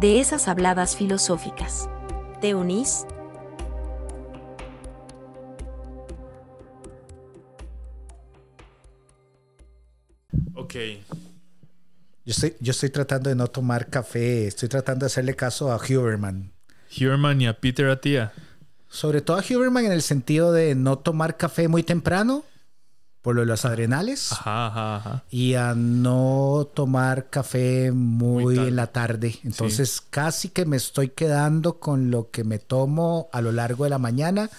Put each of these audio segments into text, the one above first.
de esas habladas filosóficas. ¿Te unís? Ok. Yo estoy, yo estoy tratando de no tomar café, estoy tratando de hacerle caso a Huberman. Huberman y a Peter Attia. Sobre todo a Huberman en el sentido de no tomar café muy temprano, por lo de los adrenales. Ajá, ajá, ajá. Y a no tomar café muy, Muy en la tarde. Entonces casi que me estoy quedando con lo que me tomo a lo largo de la mañana.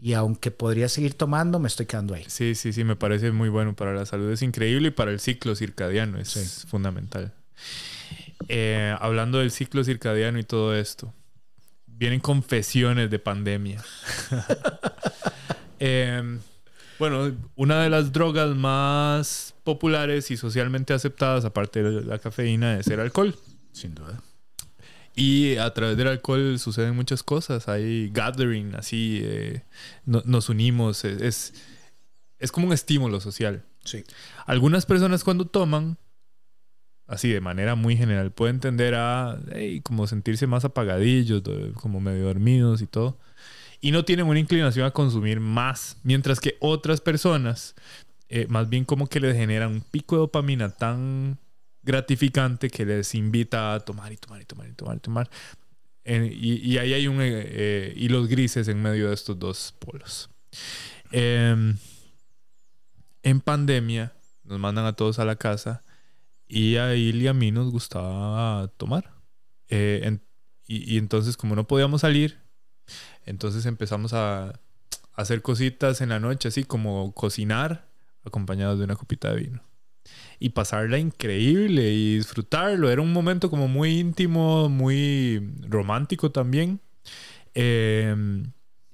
Y aunque podría seguir tomando, me estoy quedando ahí. Sí, sí, sí, me parece muy bueno para la salud. Es increíble y para el ciclo circadiano es Sí. fundamental. Eh, hablando del ciclo circadiano y todo esto, vienen confesiones de pandemia. Eh, bueno, una de las drogas más populares y socialmente aceptadas, aparte de la cafeína, es el alcohol. Sin duda. Y a través del alcohol suceden muchas cosas. Hay gathering, así, eh, no- nos unimos. Es, es, es como un estímulo social. Sí. Algunas personas cuando toman, así de manera muy general, pueden tender a hey, como sentirse más apagadillos, como medio dormidos y todo. Y no tienen una inclinación a consumir más. Mientras que otras personas, eh, más bien como que les generan un pico de dopamina tan gratificante que les invita a tomar y tomar y tomar y tomar y tomar. Y, ahí hay un eh, eh, hilos grises en medio de estos dos polos. Em, en pandemia nos mandan a todos a la casa y a él y a mí nos gustaba tomar. Eh, y entonces como no podíamos salir, entonces empezamos a, hacer cositas en la noche, así como cocinar acompañados de una copita de vino. Y pasarla increíble y disfrutarlo. Era un momento como muy íntimo, muy romántico también. Eh,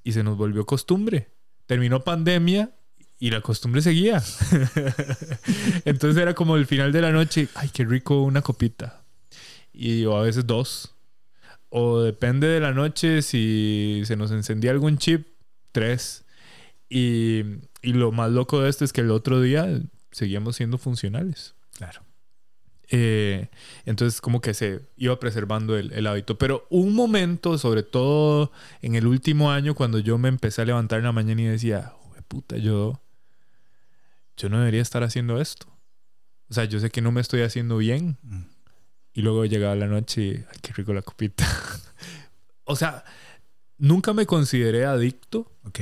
y se nos volvió costumbre. Terminó pandemia y la costumbre seguía. Entonces era como el final de la noche, ay, qué rico una copita. Y o a veces dos. O depende de la noche si se nos encendía algún chip, tres. Y, y lo más loco de esto es que el otro día seguíamos siendo funcionales. Claro. Eh, entonces como que se iba preservando el, el hábito. Pero un momento, sobre todo en el último año, cuando yo me empecé a levantar en la mañana y decía, "Jue puta, yo, yo no debería estar haciendo esto. O sea, yo sé que no me estoy haciendo bien. Mm. Y luego llegaba la noche y, ay, qué rico la copita. o sea, nunca me consideré adicto, Ok.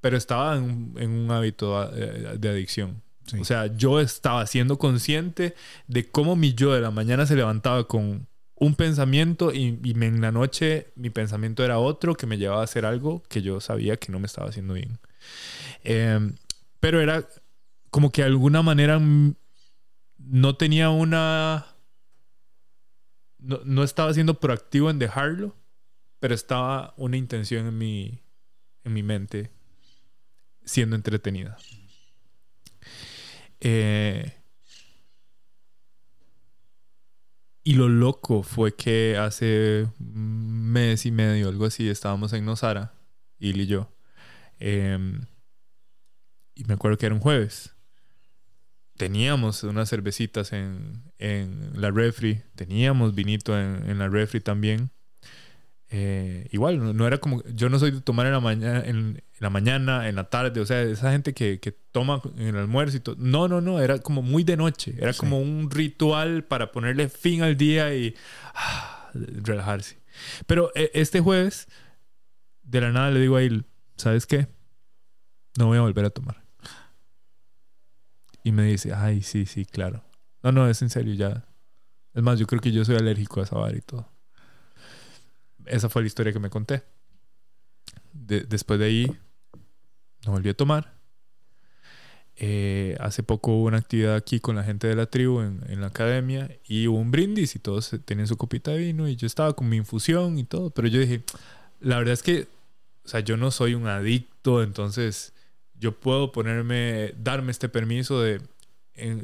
pero estaba en, un- en un hábito eh, de adicción. Sí. O sea, yo estaba siendo consciente de cómo mi yo de la mañana se levantaba con un pensamiento y, y me- en la noche mi pensamiento era otro que me llevaba a hacer algo que yo sabía que no me estaba haciendo bien. Eh, pero era como que de alguna manera no tenía una... No, no estaba siendo proactivo en dejarlo, pero estaba una intención en mi, en mi mente siendo entretenida. Eh, y lo loco fue que hace mes y medio, algo así, estábamos en Nosara, Il y yo. Em, y me acuerdo que era un jueves. Teníamos unas cervecitas en, en la refri. Teníamos vinito en, en la refri también. Eh, igual, no, no era como... Yo no soy de tomar en la, mañana, en, la mañana, en la tarde. O sea, esa gente que, que toma en el almuerzo y todo. No, no, no. Era como muy de noche. Era Sí. como un ritual para ponerle fin al día y ah, relajarse. Pero eh, este jueves, de la nada le digo a él, ¿sabes qué? No voy a volver a tomar. Y me dice, ay, sí, sí, claro. No, no, es en serio, ya. Es más, yo creo que yo soy alérgico a esa vara y todo. Esa fue la historia que me conté. De- después de ahí, no volví a tomar. eh, hace poco hubo una actividad aquí con la gente de la tribu en, en, la academia y hubo un brindis y todos tenían su copita de vino y yo estaba con mi infusión y todo, pero yo dije, la verdad es que, o sea, yo no soy un adicto, entonces yo puedo ponerme, darme este permiso de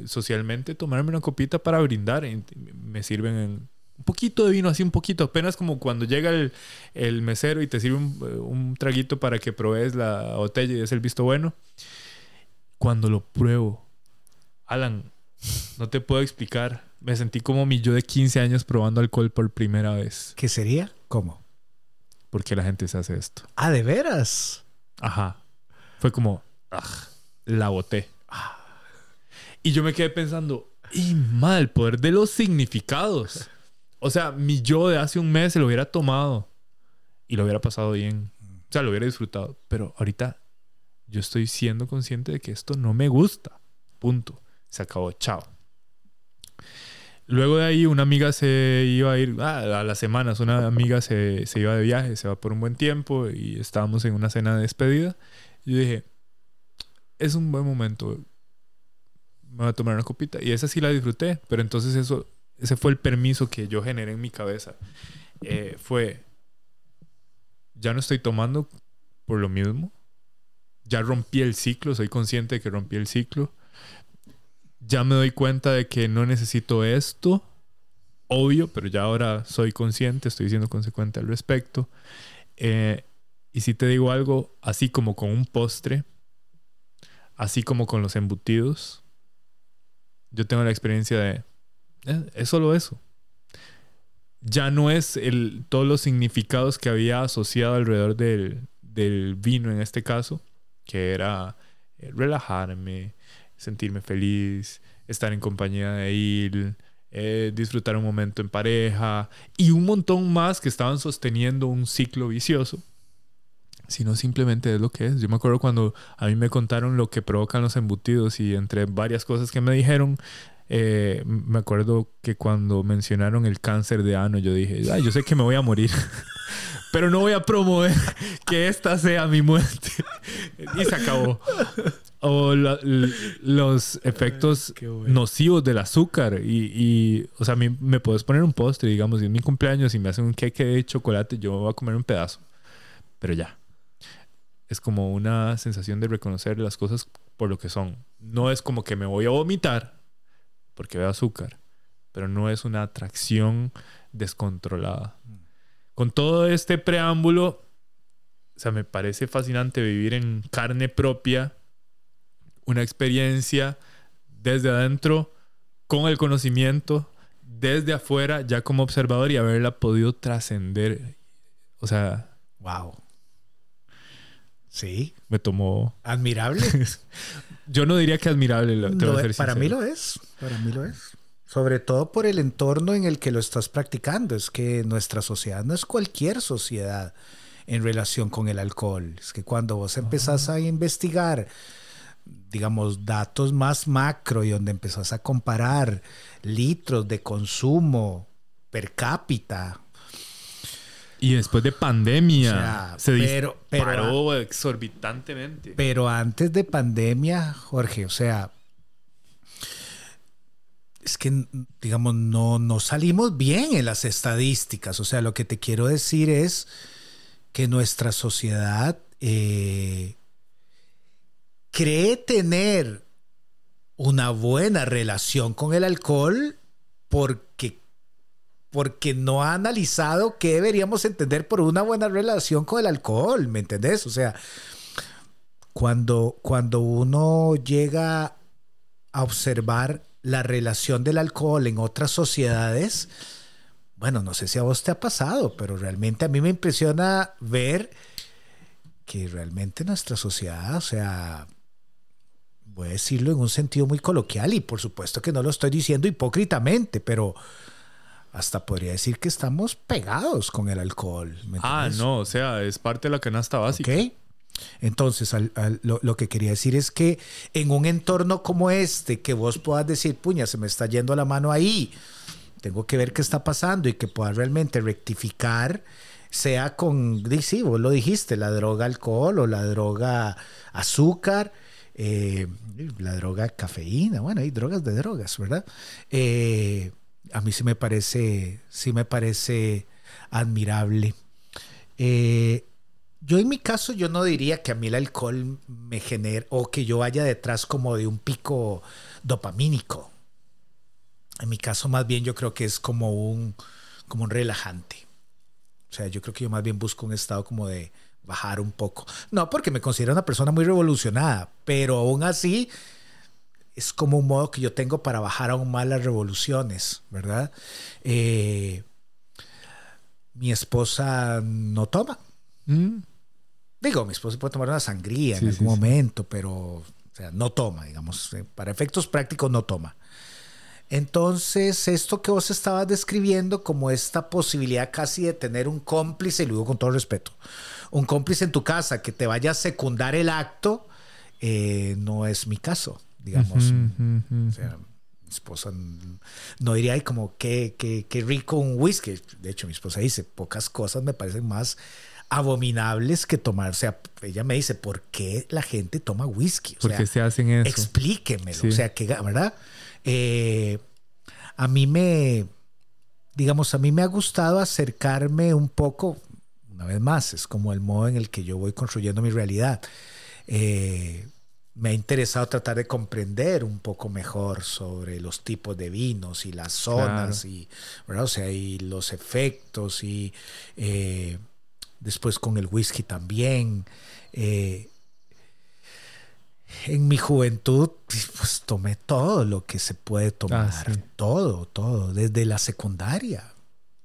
socialmente tomarme una copita para brindar. me sirven en un poquito de vino, así un poquito, apenas como cuando llega el, el mesero y te sirve un, un, traguito para que pruebes la botella y es el visto bueno. Cuando lo pruebo, Alan, no te puedo explicar. Me sentí como mi yo de 15 años probando alcohol por primera vez. ¿Qué sería? ¿Cómo? Porque la gente se hace esto. Ah, ¿de veras? Ajá. Fue como, la boté. Y yo me quedé pensando, y mal, el poder de los significados. O sea, mi yo de hace un mes se lo hubiera tomado y lo hubiera pasado bien. O sea, lo hubiera disfrutado. Pero ahorita yo estoy siendo consciente de que esto no me gusta. Punto. Se acabó. Chao. Luego de ahí una amiga se iba a ir, ah, a las semanas, una amiga se, se, iba de viaje, se va por un buen tiempo y estábamos en una cena de despedida. Yo dije, es un buen momento, me voy a tomar una copita. Y esa sí la disfruté, pero entonces eso, ese fue el permiso que yo generé en mi cabeza. Eh, fue, ya no estoy tomando por lo mismo. Ya rompí el ciclo, soy consciente de que rompí el ciclo. Ya me doy cuenta de que no necesito esto. Obvio, pero ya ahora soy consciente, estoy siendo consecuente al respecto. Eh, y si te digo algo, así como con un postre, así como con los embutidos, yo tengo la experiencia de, eh, es solo eso. Ya no es el, todos los significados que había asociado alrededor del, del vino en este caso, que era eh, relajarme, sentirme feliz, estar en compañía de él, eh, disfrutar un momento en pareja y un montón más que estaban sosteniendo un ciclo vicioso sino simplemente es lo que es. Yo me acuerdo cuando a mí me contaron lo que provocan los embutidos y entre varias cosas que me dijeron, eh, me acuerdo que cuando mencionaron el cáncer de ano, yo dije, Ay, yo sé que me voy a morir, pero no voy a promover que esta sea mi muerte. y se acabó. O los efectos nocivos del azúcar. Y, y, o sea, a mí me puedes poner un postre, digamos, y en mi cumpleaños y me hacen un queque de chocolate, yo voy a comer un pedazo. Pero ya es como una sensación de reconocer las cosas por lo que son. No es como que me voy a vomitar porque veo azúcar, pero no es una atracción descontrolada. Con todo este preámbulo, o sea, me parece fascinante vivir en carne propia una experiencia desde adentro, con el conocimiento, desde afuera, ya como observador y haberla podido trascender. O sea, wow. Sí. Me tomó. Admirable. Yo no diría que admirable. para mí lo es. Para mí lo es. Sobre todo por el entorno en el que lo estás practicando. Es que nuestra sociedad no es cualquier sociedad en relación con el alcohol. Es que cuando vos empezás a investigar, digamos, datos más macro y donde empezás a comparar litros de consumo per cápita y después de pandemia se disparó exorbitantemente. Pero antes de pandemia, Jorge, o sea, es que, digamos, no, no salimos bien en las estadísticas. O sea, lo que te quiero decir es que nuestra sociedad eh, cree tener una buena relación con el alcohol porque porque no ha analizado qué deberíamos entender por una buena relación con el alcohol, ¿me entendés? O sea, cuando, cuando uno llega a observar la relación del alcohol en otras sociedades, bueno, no sé si a vos te ha pasado, pero realmente a mí me impresiona ver que realmente nuestra sociedad, o sea, voy a decirlo en un sentido muy coloquial y por supuesto que no lo estoy diciendo hipócritamente, pero hasta podría decir que estamos pegados con el alcohol. ah, no, o sea, es parte de la canasta básica. Ok. Entonces, lo, que quería decir es que en un entorno como este, que vos puedas decir, puña, se me está yendo la mano ahí, tengo que ver qué está pasando y que puedas realmente rectificar, sea con, sí, vos lo dijiste, la droga alcohol o la droga azúcar, eh, la droga cafeína, bueno, hay drogas de drogas, ¿verdad? Eh, a mí sí me parece, sí me parece admirable. Eh, yo en mi caso, yo no diría que a mí el alcohol me genere o que yo vaya detrás como de un pico dopamínico. En mi caso, más bien yo creo que es como un, como un relajante. O sea, yo creo que yo más bien busco un estado como de bajar un poco. No porque me considero una persona muy revolucionada, pero aún así es como un modo que yo tengo para bajar aún más las revoluciones, ¿verdad? Eh, mi esposa no toma. Mm. Digo, mi esposa puede tomar una sangría en algún momento, pero o sea, no toma, digamos. Eh, para efectos prácticos no toma. Entonces, esto que vos estabas describiendo como esta posibilidad casi de tener un cómplice, y lo digo con todo respeto, un cómplice en tu casa que te vaya a secundar el acto, eh, no es mi caso, digamos. O sea, mi esposa no diría, ay, como qué, qué, qué rico un whisky. De hecho, mi esposa dice, pocas cosas me parecen más abominables que tomar. O sea, ella me dice, ¿por qué la gente toma whisky? O ¿Por qué se hacen eso? Explíquemelo. O sea, que, ¿verdad? Eh, a mí me, digamos, a mí me ha gustado acercarme un poco, una vez más, es como el modo en el que yo voy construyendo mi realidad. Eh, me ha interesado tratar de comprender un poco mejor sobre los tipos de vinos y las zonas y, ¿verdad? O sea, y los efectos y eh, después con el whisky también. Eh, en mi juventud, pues tomé todo lo que se puede tomar, ah, todo, todo, desde la secundaria.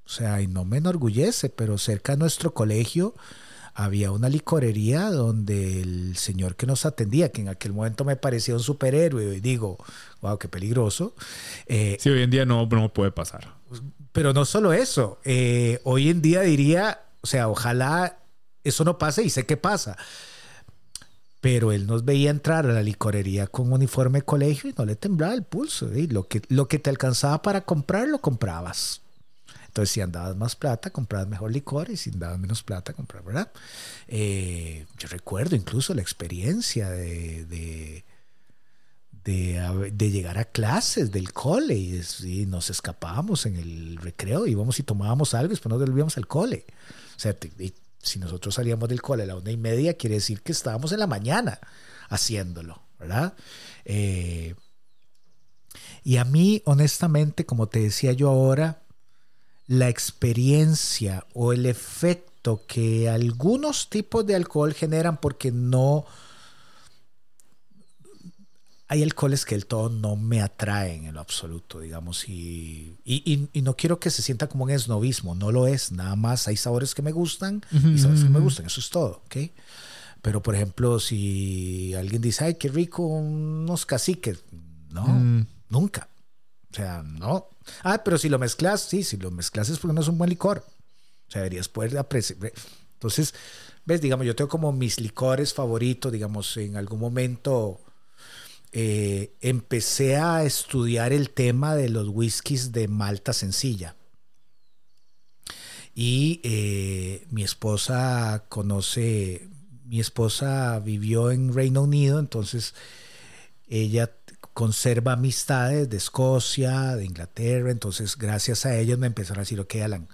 O sea, y no me enorgullece, pero cerca de nuestro colegio había una licorería donde el señor que nos atendía, que en aquel momento me parecía un superhéroe, y digo, wow, qué peligroso. Eh, sí, hoy en día no, no puede pasar. Pero no solo eso, eh, hoy en día diría, o sea, ojalá eso no pase y sé qué pasa pero él nos veía entrar a la licorería con uniforme de colegio y no le temblaba el pulso. Y lo, que, lo que te alcanzaba para comprar, lo comprabas. Entonces, si andabas más plata, comprabas mejor licor y si andabas menos plata, comprabas, ¿verdad? Eh, yo recuerdo incluso la experiencia de, de, de, llegar a clases del cole y, nos escapábamos en el recreo, íbamos y tomábamos algo y después nos volvíamos al cole. O sea, si nosotros salíamos del cole a la una y media, quiere decir que estábamos en la mañana haciéndolo, ¿verdad? Eh, y a mí, honestamente, como te decía yo ahora, la experiencia o el efecto que algunos tipos de alcohol generan porque no hay alcoholes que el todo no me atraen en lo absoluto, digamos, y, y, no quiero que se sienta como un esnovismo, no lo es, nada más hay sabores que me gustan y sabores que me gustan, eso es todo, ¿ok? Pero, por ejemplo, si alguien dice, ay, qué rico unos caciques, no, mm. nunca. O sea, no. Ah, pero si lo mezclas, sí, si lo mezclas es porque no es un buen licor. O sea, deberías poder apreciar. Entonces, ves, digamos, yo tengo como mis licores favoritos, digamos, en algún momento eh, empecé a estudiar el tema de los whiskies de malta sencilla. Y eh, mi esposa conoce, mi esposa vivió en Reino Unido, entonces ella conserva amistades de Escocia, de Inglaterra, entonces gracias a ellos me empezaron a decir, ok, Alan,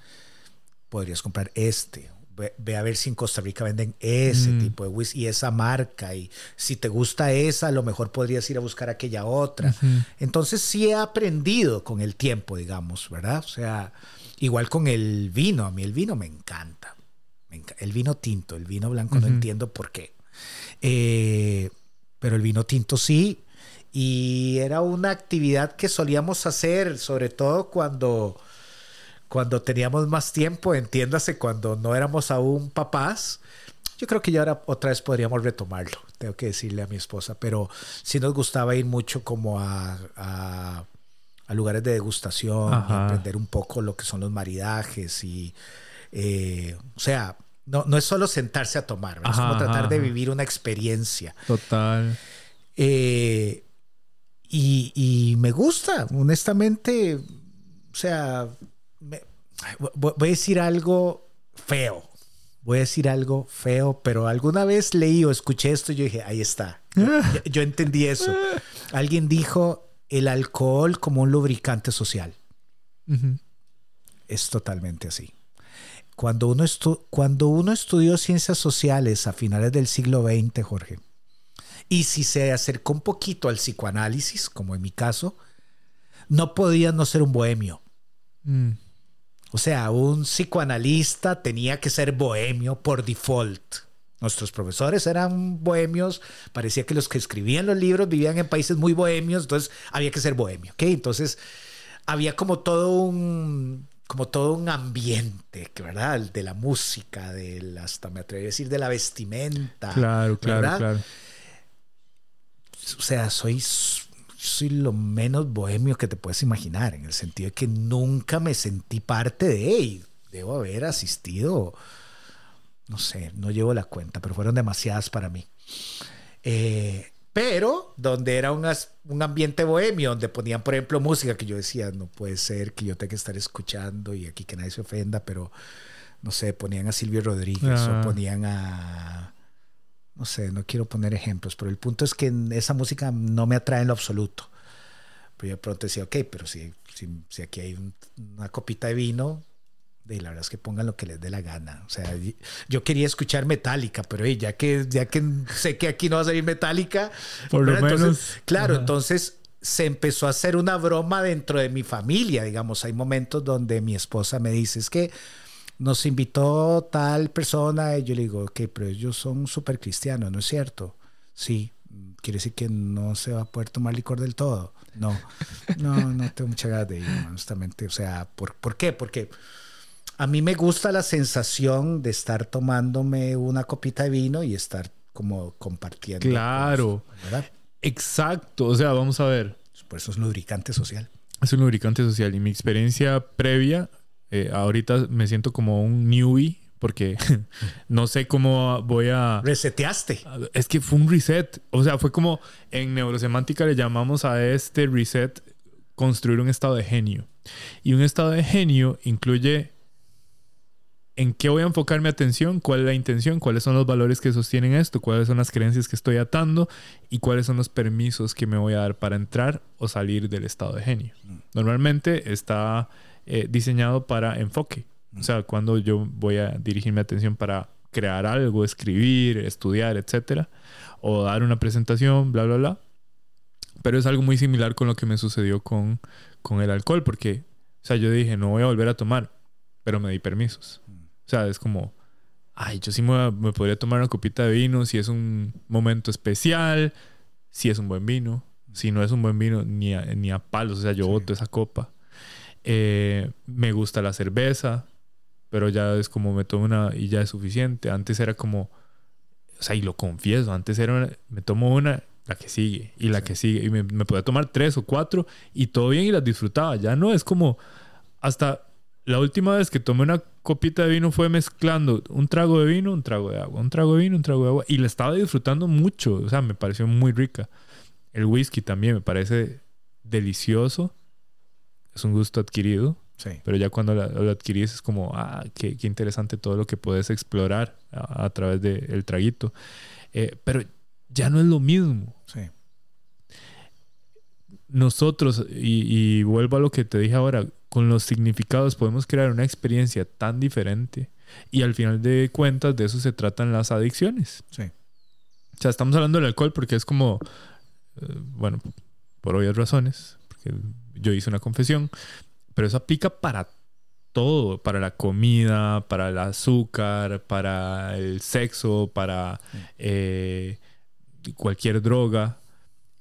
podrías comprar este ve, a ver si en Costa Rica venden ese mm. tipo de whisky y esa marca. Y si te gusta esa, a lo mejor podrías ir a buscar aquella otra. Entonces sí he aprendido con el tiempo, digamos, ¿verdad? O sea, igual con el vino. A mí el vino me encanta. El vino tinto, el vino blanco no entiendo por qué. Eh, pero el vino tinto sí. Y era una actividad que solíamos hacer, sobre todo cuando cuando teníamos más tiempo, entiéndase, cuando no éramos aún papás. Yo creo que ya ahora otra vez podríamos retomarlo, tengo que decirle a mi esposa, pero sí nos gustaba ir mucho como a, a, lugares de degustación, aprender un poco lo que son los maridajes y, eh, o sea, no, no es solo sentarse a tomar, es como tratar de vivir una experiencia. Total. Eh, y, y me gusta, honestamente, o sea, voy a decir algo feo. voy a decir algo feo, pero alguna vez leí o escuché esto y yo dije, ahí está. Yo, yo entendí eso. Alguien dijo el alcohol como un lubricante social. Es totalmente así. Cuando uno, estu- cuando uno estudió ciencias sociales a finales del siglo XX, Jorge, y si se acercó un poquito al psicoanálisis, como en mi caso, no podía no ser un bohemio. Mm. O sea, un psicoanalista tenía que ser bohemio por default. Nuestros profesores eran bohemios, parecía que los que escribían los libros vivían en países muy bohemios, entonces había que ser bohemio, ¿ok? Entonces había como todo un como todo un ambiente, ¿verdad? De la música, del hasta me atrevo a decir de la vestimenta. Claro, claro, ¿verdad? claro. O sea, soy, soy lo menos bohemio que te puedes imaginar, en el sentido de que nunca me sentí parte de él. Debo haber asistido, no sé, no llevo la cuenta, pero fueron demasiadas para mí. Eh, pero donde era un, un ambiente bohemio, donde ponían, por ejemplo, música que yo decía, no puede ser que yo tenga que estar escuchando y aquí que nadie se ofenda, pero no sé, ponían a Silvio Rodríguez Ah. o ponían a no sé, no quiero poner ejemplos, pero el punto es que esa música no me atrae en lo absoluto. Pero yo de pronto decía, ok, pero si, si, si aquí hay un- una copita de vino, de la verdad es que pongan lo que les dé la gana. O sea, y- yo quería escuchar Metallica, pero hey, ya que ya que sé que aquí no va a salir Metallica, Por lo menos, claro, ajá. entonces se empezó a hacer una broma dentro de mi familia, digamos, hay momentos donde mi esposa me dice, es que nos invitó tal persona y yo le digo, ok, pero ellos son súper cristianos, ¿no es cierto? Sí, quiere decir que no se va a poder tomar licor del todo. No, no, no tengo mucha ganas de ir, honestamente. O sea, ¿por, ¿por qué? Porque a mí me gusta la sensación de estar tomándome una copita de vino y estar como compartiendo. Claro. Exacto. O sea, vamos a ver. Por eso es lubricante social. Es un lubricante social y mi experiencia previa, eh, ahorita me siento como un newbie porque no sé cómo voy a... Reseteaste. Es que fue un reset. O sea, fue como en neurosemántica le llamamos a este reset construir un estado de genio. Y un estado de genio incluye en qué voy a enfocar mi atención, cuál es la intención, cuáles son los valores que sostienen esto, cuáles son las creencias que estoy atando y cuáles son los permisos que me voy a dar para entrar o salir del estado de genio. Normalmente está eh, diseñado para enfoque. O sea, cuando yo voy a dirigir mi atención para crear algo, escribir, estudiar, etcétera, o dar una presentación, bla, bla, bla. Pero es algo muy similar con lo que me sucedió con, con el alcohol, porque, o sea, yo dije, no voy a volver a tomar, pero me di permisos. O sea, es como, ay, yo sí me podría tomar una copita de vino si es un momento especial, si es un buen vino. Si no es un buen vino, ni a, ni a palos, o sea, yo Sí. boto esa copa. Eh, me gusta la cerveza, pero ya es como me tomo una y ya es suficiente. Antes era como, o sea, y lo confieso, antes era, una- me tomo una, la que sigue, y la Sí. que sigue, y me, me podía tomar tres o cuatro, y todo bien y las disfrutaba. Ya no es como, hasta la última vez que tomé una copita de vino fue mezclando un trago de vino, un trago de agua, un trago de vino, un trago de agua, y la estaba disfrutando mucho, o sea, me pareció muy rica. El whisky también me parece delicioso, es un gusto adquirido. Sí. Pero ya cuando la- lo adquirís es como, ah, qué, qué interesante todo lo que puedes explorar a, a través del traguito. Eh, pero ya no es lo mismo. Sí. Nosotros, y, y vuelvo a lo que te dije ahora, con los significados podemos crear una experiencia tan diferente. Y al final de cuentas de eso se tratan las adicciones. Sí. O sea, estamos hablando del alcohol porque es como, eh, bueno, por obvias razones, porque yo hice una confesión, pero eso aplica para todo, para la comida, para el azúcar, para el sexo, para eh, cualquier droga.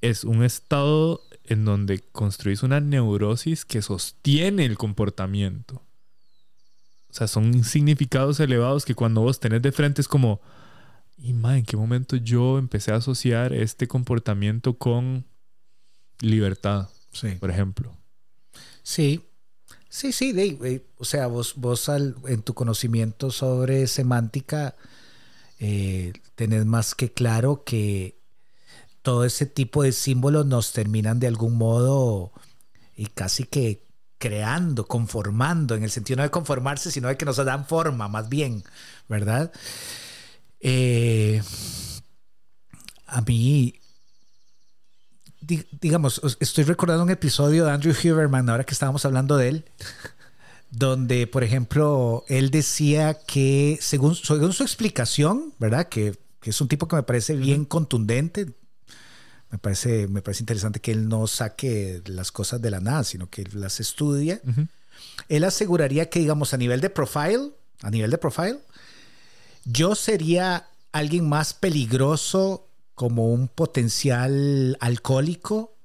Es un estado en donde construís una neurosis que sostiene el comportamiento. O sea, son significados elevados que cuando vos tenés de frente es como, y ma, ¿en qué momento yo empecé a asociar este comportamiento con libertad, Sí. por ejemplo? Sí, sí, sí. de- eh, o sea, vos, vos al- en tu conocimiento sobre semántica eh, tenés más que claro que todo ese tipo de símbolos nos terminan de algún modo y casi que creando, conformando, en el sentido no de conformarse, sino de que nos dan forma, más bien, ¿verdad? Eh, a mí, digamos, estoy recordando un episodio de Andrew Huberman, ahora que estábamos hablando de él, donde, por ejemplo, él decía que, según, según su explicación, ¿verdad? Que, que, es un tipo que me parece bien contundente. Me parece, me parece interesante que él no saque las cosas de la nada, sino que las estudia. Él aseguraría que, digamos, a nivel de profile, a nivel de profile, yo sería alguien más peligroso como un potencial alcohólico.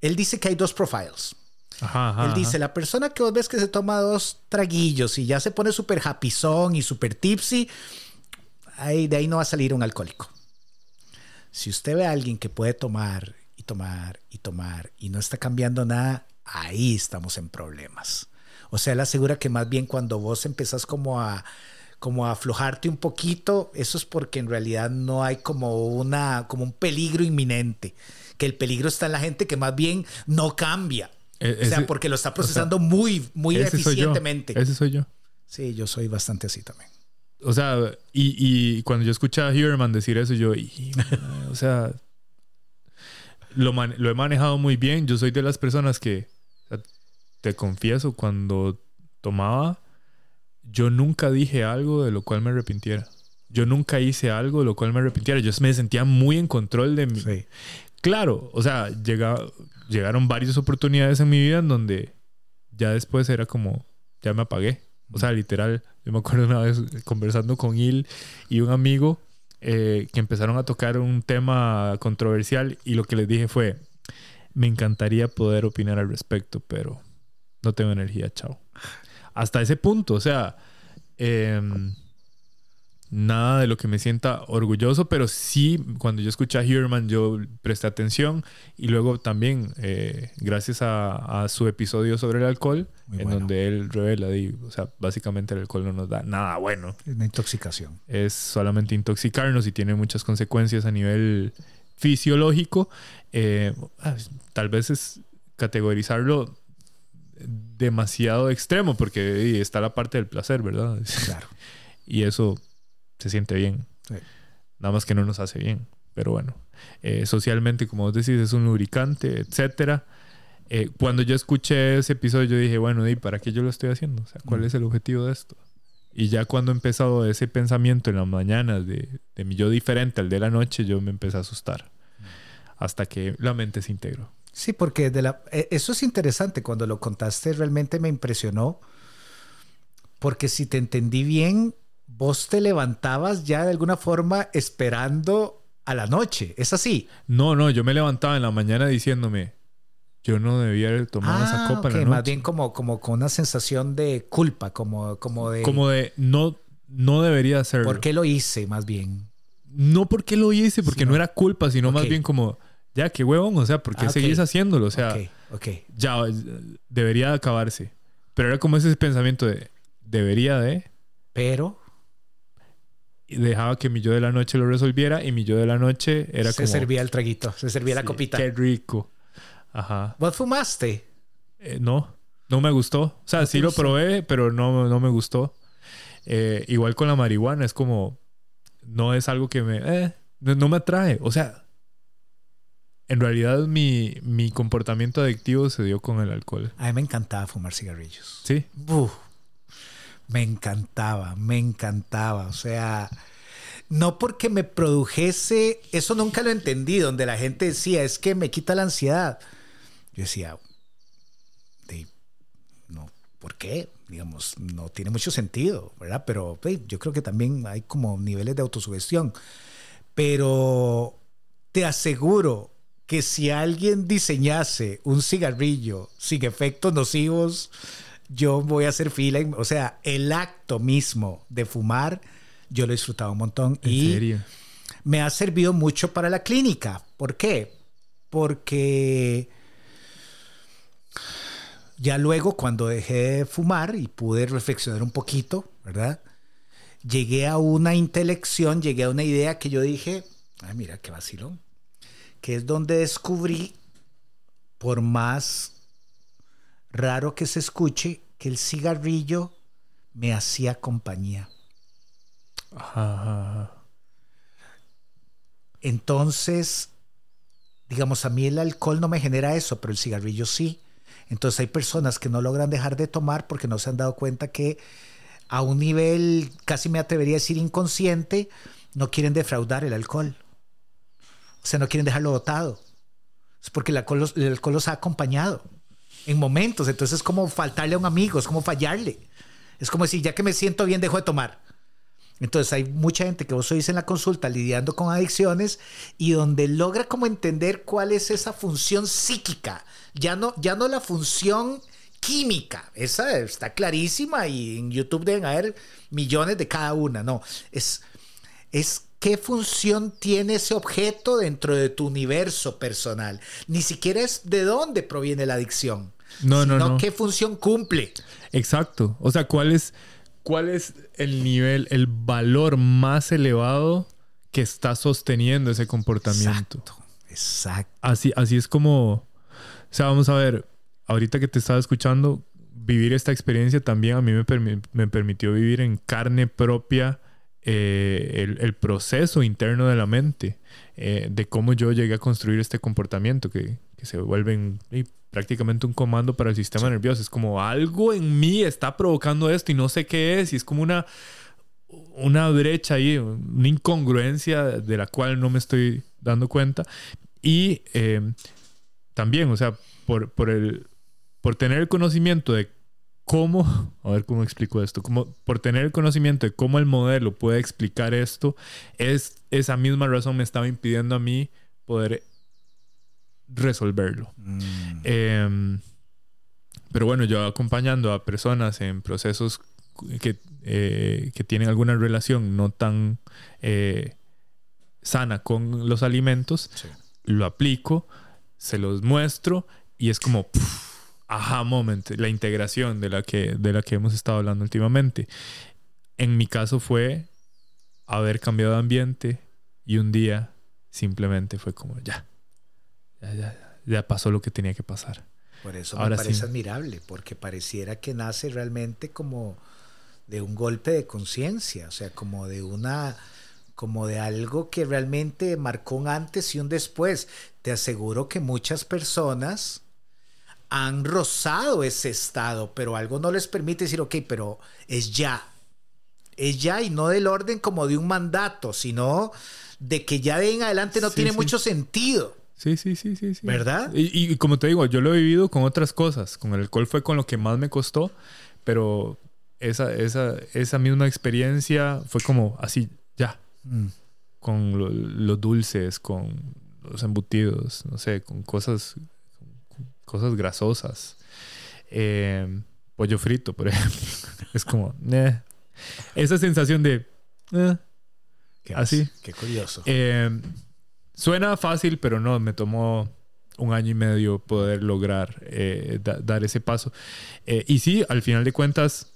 Él dice que hay dos profiles. Él dice, la persona que vos ves que se toma dos traguillos y ya se pone súper japizón y súper tipsy, ahí, de ahí no va a salir un alcohólico. Si usted ve a alguien que puede tomar y tomar y tomar y no está cambiando nada, ahí estamos en problemas. O sea, él asegura que más bien cuando vos empezás como a como aflojarte un poquito, eso es porque en realidad no hay como una como un peligro inminente, que el peligro está en la gente que más bien no cambia. E, o sea, porque lo está procesando muy, muy eficientemente. ese soy yo. Sí, yo soy bastante así también. O sea, y, y cuando yo escuchaba a Huberman decir eso, yo, o sea, lo, lo, he manejado muy bien. Yo soy de las personas que, te confieso, cuando tomaba, yo nunca dije algo de lo cual me arrepintiera. Yo nunca hice algo de lo cual me arrepintiera. Yo me sentía muy en control de mí. Sí. Claro, o sea, llega, llegaron varias oportunidades en mi vida en donde ya después era como, ya me apagué. O sea, literal, yo me acuerdo una vez conversando con él y un amigo eh, que empezaron a tocar un tema controversial y lo que les dije fue, me encantaría poder opinar al respecto, pero no tengo energía, chao. Hasta ese punto, o sea, eh, nada de lo que me sienta orgulloso, pero sí, cuando yo escuché a Huberman, yo presté atención y luego también, eh, gracias a, su episodio sobre el alcohol, en donde él revela, o sea, básicamente el alcohol no nos da nada bueno. Es una intoxicación. Es solamente intoxicarnos y tiene muchas consecuencias a nivel fisiológico. Eh, ah, tal vez es categorizarlo demasiado extremo porque está la parte del placer, ¿verdad? Claro. y eso se siente bien. Nada más que no nos hace bien. Pero bueno, eh, socialmente, como vos decís, es un lubricante, etcétera. Eh, cuando yo escuché ese episodio, yo dije, bueno, ¿y para qué yo lo estoy haciendo? O sea, ¿cuál mm. es el objetivo de esto? Y ya cuando he empezado ese pensamiento en las mañanas de, de mi yo diferente al de la noche, yo me empecé a asustar. Mm. Hasta que la mente se integró. Sí, porque de la, e, eso es interesante. Cuando lo contaste, realmente me impresionó. Porque si te entendí bien, vos te levantabas ya de alguna forma esperando a la noche. ¿Es así? No, no, yo me levantaba en la mañana diciéndome, yo no debía haber tomado esa ah, copa en la noche. Más bien como, como con una sensación de culpa, como, como de... Como de no, no debería hacerlo. ¿Por qué lo hice más bien? No porque lo hice, porque no, era culpa, sino más bien como, ya, qué huevón, o sea, ¿por qué ah, seguís haciéndolo? O sea, ya, debería acabarse. Pero era como ese pensamiento de, debería de... Pero dejaba que mi yo de la noche lo resolviera y mi yo de la noche era se como... Se servía el traguito, se servía la copita. Qué rico. Ajá. ¿Vos fumaste? Eh, no, no me gustó. O sea, sí lo probé, pero no, no me gustó. Eh, igual con la marihuana, es como... No es algo que me... Eh, no, me atrae. O sea, en realidad mi, mi, comportamiento adictivo se dio con el alcohol. A mí me encantaba fumar cigarrillos. Sí. Uf, me encantaba, me encantaba. O sea, no porque me produjese, eso nunca lo entendí, donde la gente decía, es que me quita la ansiedad. Yo decía, no, ¿por qué? Digamos, no tiene mucho sentido, ¿verdad? Pero yo creo que también hay como niveles de autosugestión. Pero te aseguro que si alguien diseñase un cigarrillo sin efectos nocivos, yo voy a hacer fila. O sea, el acto mismo de fumar, yo lo he disfrutado un montón. y me ha servido mucho para la clínica. ¿Por qué? Porque ya luego cuando dejé de fumar y pude reflexionar un poquito, ¿verdad? Llegué a una intelección, llegué a una idea que yo dije, ay, mira qué vacilón, que es donde descubrí, por más raro que se escuche, que el cigarrillo me hacía compañía. Entonces, digamos, a mí el alcohol no me genera eso, pero el cigarrillo sí. Entonces hay personas que no logran dejar de tomar porque no se han dado cuenta que a un nivel, casi me atrevería a decir inconsciente, no quieren defraudar el alcohol. O no quieren dejarlo dotado. Es porque el alcohol los, el alcohol los ha acompañado en momentos. Entonces es como faltarle a un amigo, es como fallarle. Es como decir, ya que me siento bien, dejo de tomar. Entonces hay mucha gente que vos oís en la consulta lidiando con adicciones y donde logra como entender cuál es esa función psíquica, ya no, ya no la función química, esa está clarísima y en YouTube deben haber millones de cada una, no, es, es qué función tiene ese objeto dentro de tu universo personal, ni siquiera es de dónde proviene la adicción, no, sino no, no. qué función cumple. Exacto, o sea, cuál es ¿cuál es el nivel, el valor más elevado que está sosteniendo ese comportamiento? Exacto, exacto. Así, así es como, o sea, vamos a ver, ahorita que te estaba escuchando, vivir esta experiencia también a mí me, permi- me permitió vivir en carne propia eh, el, el proceso interno de la mente, eh, de cómo yo llegué a construir este comportamiento que, que se vuelve en- y prácticamente un comando para el sistema nervioso. Es como algo en mí está provocando esto y no sé qué es y es como una, una brecha ahí, una incongruencia de la cual no me estoy dando cuenta. Y eh, también, o sea, por, por, el, por tener el conocimiento de cómo, a ver cómo explico esto, como por tener el conocimiento de cómo el modelo puede explicar esto, es esa misma razón me estaba impidiendo a mí poder resolverlo. Mm. Eh, pero bueno, yo acompañando a personas en procesos que, eh, que tienen alguna relación no tan eh, sana con los alimentos, Sí. lo aplico, se los muestro y es como puf, aha moment, la integración de la, que, de la que hemos estado hablando últimamente. En mi caso fue haber cambiado de ambiente y un día simplemente fue como ya, ya, ya, ya pasó lo que tenía que pasar. Por eso Ahora me parece sí. admirable, porque pareciera que nace realmente como de un golpe de conciencia, o sea, como de una como de algo que realmente marcó un antes y un después. Te aseguro que muchas personas han rozado ese estado, pero algo no les permite decir, ok, pero es ya. Es ya y no del orden como de un mandato, sino de que ya de en adelante no Sí, tiene sí. mucho sentido. Sí, sí, sí, sí, sí. ¿Verdad? Y, y como te digo, yo lo he vivido con otras cosas. Con el alcohol fue con lo que más me costó, pero esa, esa, esa misma experiencia fue como así, ya, Mm. con lo- los dulces, con los embutidos, no sé, con cosas, cosas grasosas. Eh, pollo frito, por ejemplo. es como, eh. esa sensación de, eh, Qué Así. más- Qué curioso. Eh, suena fácil, pero no, me tomó un año y medio poder lograr eh, da- dar ese paso. Eh, y sí, al final de cuentas,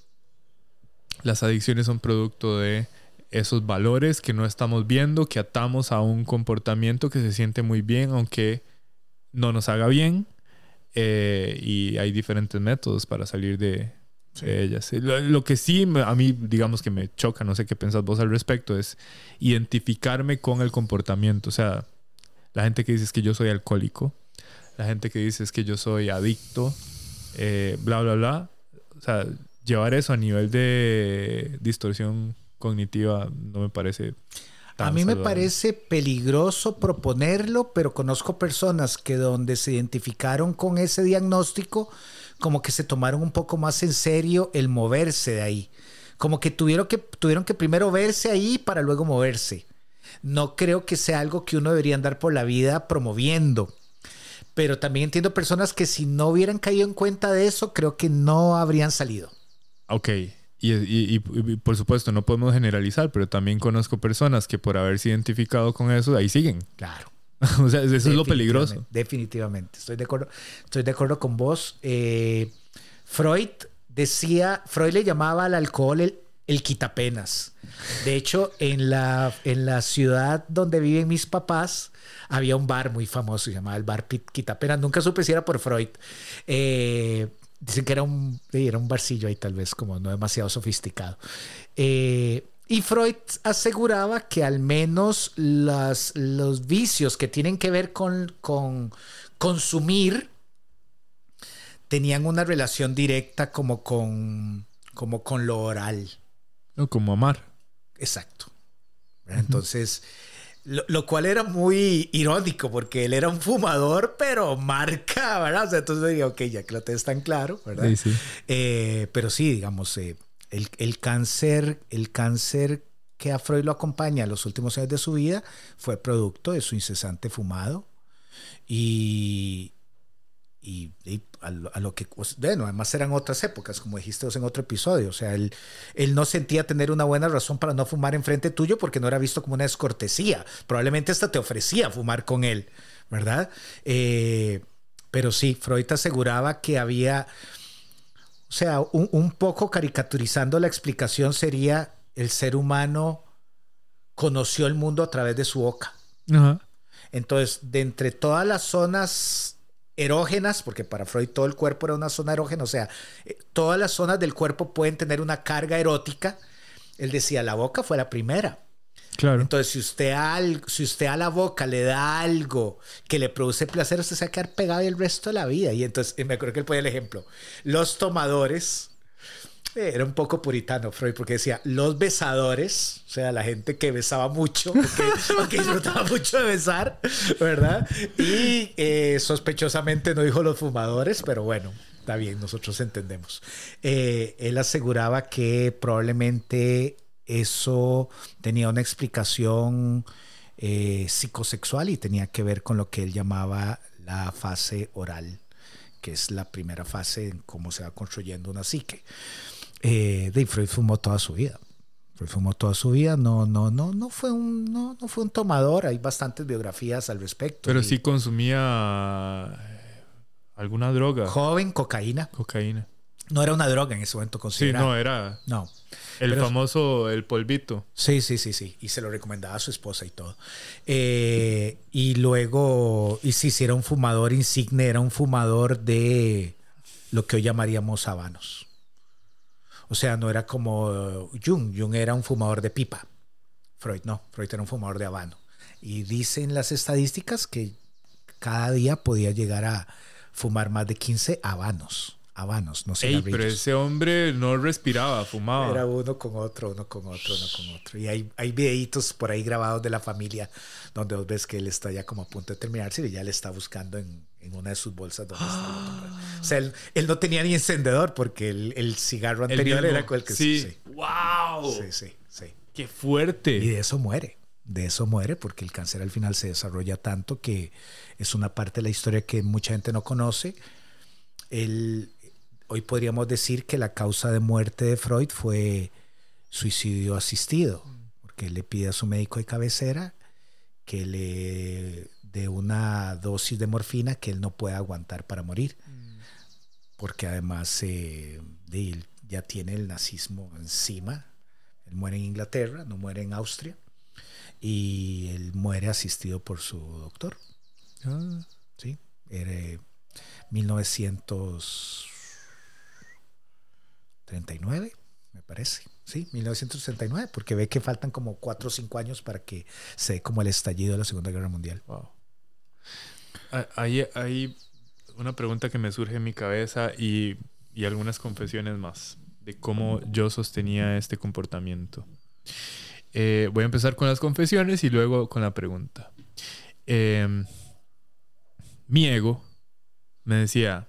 las adicciones son producto de esos valores que no estamos viendo, que atamos a un comportamiento que se siente muy bien, aunque no nos haga bien. Eh, y hay diferentes métodos para salir de, de ellas. Lo, lo que sí a mí, digamos que me choca, no sé qué pensás vos al respecto, es identificarme con el comportamiento. O sea, la gente que dice es que yo soy alcohólico, la gente que dice es que yo soy adicto, eh, bla, bla, bla. O sea, llevar eso a nivel de distorsión cognitiva no me parece... tan A mí me parece peligroso proponerlo, pero conozco personas que donde se identificaron con ese diagnóstico, como que se tomaron un poco más en serio el moverse de ahí. Como que tuvieron que, tuvieron que primero verse ahí para luego moverse. No creo que sea algo que uno debería andar por la vida promoviendo. Pero también entiendo personas que si no hubieran caído en cuenta de eso, creo que no habrían salido. Ok. Y, y- y- y por supuesto, no podemos generalizar, pero también conozco personas que por haberse identificado con eso, ahí siguen. Claro. o sea, eso es lo peligroso. Definitivamente. Estoy de acuerdo, estoy de acuerdo con vos. Eh, Freud decía, Freud le llamaba al alcohol el, el quitapenas. De hecho, en la, en la ciudad donde viven mis papás, había un bar muy famoso, se llamaba el bar Quitapenas. Nunca supe si era por Freud. Eh, dicen que era un, era un barcillo ahí tal vez como no demasiado sofisticado. Eh, y Freud aseguraba que al menos las, los vicios que tienen que ver con, con consumir tenían una relación directa como con, como con lo oral. No, como amar. Exacto. Entonces, lo, cual era muy irónico porque él era un fumador, pero marca, ¿verdad? O sea, entonces digo, ok, ya que lo tenés tan claro, ¿verdad? Sí, sí. Eh, pero sí, digamos, eh, el, el, cáncer, el cáncer que a Freud lo acompaña en los últimos años de su vida fue producto de su incesante fumado y, y, a, lo, que, bueno, además eran otras épocas, como dijiste en otro episodio, o sea, él, él no sentía tener una buena razón para no fumar enfrente tuyo porque no era visto como una descortesía, probablemente hasta te ofrecía fumar con él, ¿verdad? Eh, pero sí, Freud aseguraba que había, o sea, un, un poco caricaturizando la explicación sería el ser humano conoció el mundo a través de su boca. Entonces, de entre todas las zonas erógenas, porque para Freud todo el cuerpo era una zona erógena, o sea, eh, todas las zonas del cuerpo pueden tener una carga erótica. Él decía, la boca fue la primera. Claro. Entonces, si usted, a, si usted a la boca le da algo que le produce placer, usted se va a quedar pegado el resto de la vida. Y entonces, me acuerdo que él ponía el ejemplo. Los tomadores era un poco puritano Freud porque decía los besadores, o sea, la gente que besaba mucho, que disfrutaba mucho de besar, ¿verdad? Y eh, sospechosamente no dijo los fumadores, pero bueno, está bien, nosotros entendemos. Eh, él aseguraba que probablemente eso tenía una explicación psicosexual y tenía que ver con lo que él llamaba la fase oral, que es la primera fase en cómo se va construyendo una psique eh, de Freud fumó toda su vida. Freud fumó toda su vida, no, no, no, no fue un, no, no fue un tomador, hay bastantes biografías al respecto. Pero sí consumía eh, alguna droga. Joven, cocaína. Cocaína. No era una droga en ese momento considerada. Sí, no, era. No. El famoso, el polvito. Sí, sí, sí, sí. Y se lo recomendaba a su esposa y todo. Eh, y luego, y sí, sí, era un fumador insigne, era un fumador de lo que hoy llamaríamos habanos. O sea, no era como Jung. Jung era un fumador de pipa. Freud no. Freud era un fumador de habano. Y dicen las estadísticas que cada día podía llegar a fumar más de 15 habanos habanos, no sé. pero ese hombre no respiraba, fumaba. Era uno con otro, uno con otro, uno con otro. Y hay, hay videitos por ahí grabados de la familia donde vos ves que él está ya como a punto de terminarse y ya le está buscando en, en una de sus bolsas donde está O sea, él, él, no tenía ni encendedor porque el, el cigarro anterior era con el que sí. sí. ¡Wow! Sí, sí, sí. ¡Qué fuerte! Y de eso muere. De eso muere porque el cáncer al final se desarrolla tanto que es una parte de la historia que mucha gente no conoce. El, hoy podríamos decir que la causa de muerte de Freud fue suicidio asistido, porque le pide a su médico de cabecera que le dé una dosis de morfina que él no puede aguantar para morir, porque además eh, él ya tiene el nazismo encima. Él muere en Inglaterra, no muere en Austria, y él muere asistido por su doctor. Ah. Sí, era 1900 39, me parece. Sí, 1969, porque ve que faltan como 4 o 5 años para que se dé como el estallido de la Segunda Guerra Mundial. Wow. Hay, una pregunta que me surge en mi cabeza y, y algunas confesiones más de cómo yo sostenía este comportamiento. Eh, voy a empezar con las confesiones y luego con la pregunta. Eh, mi ego me decía,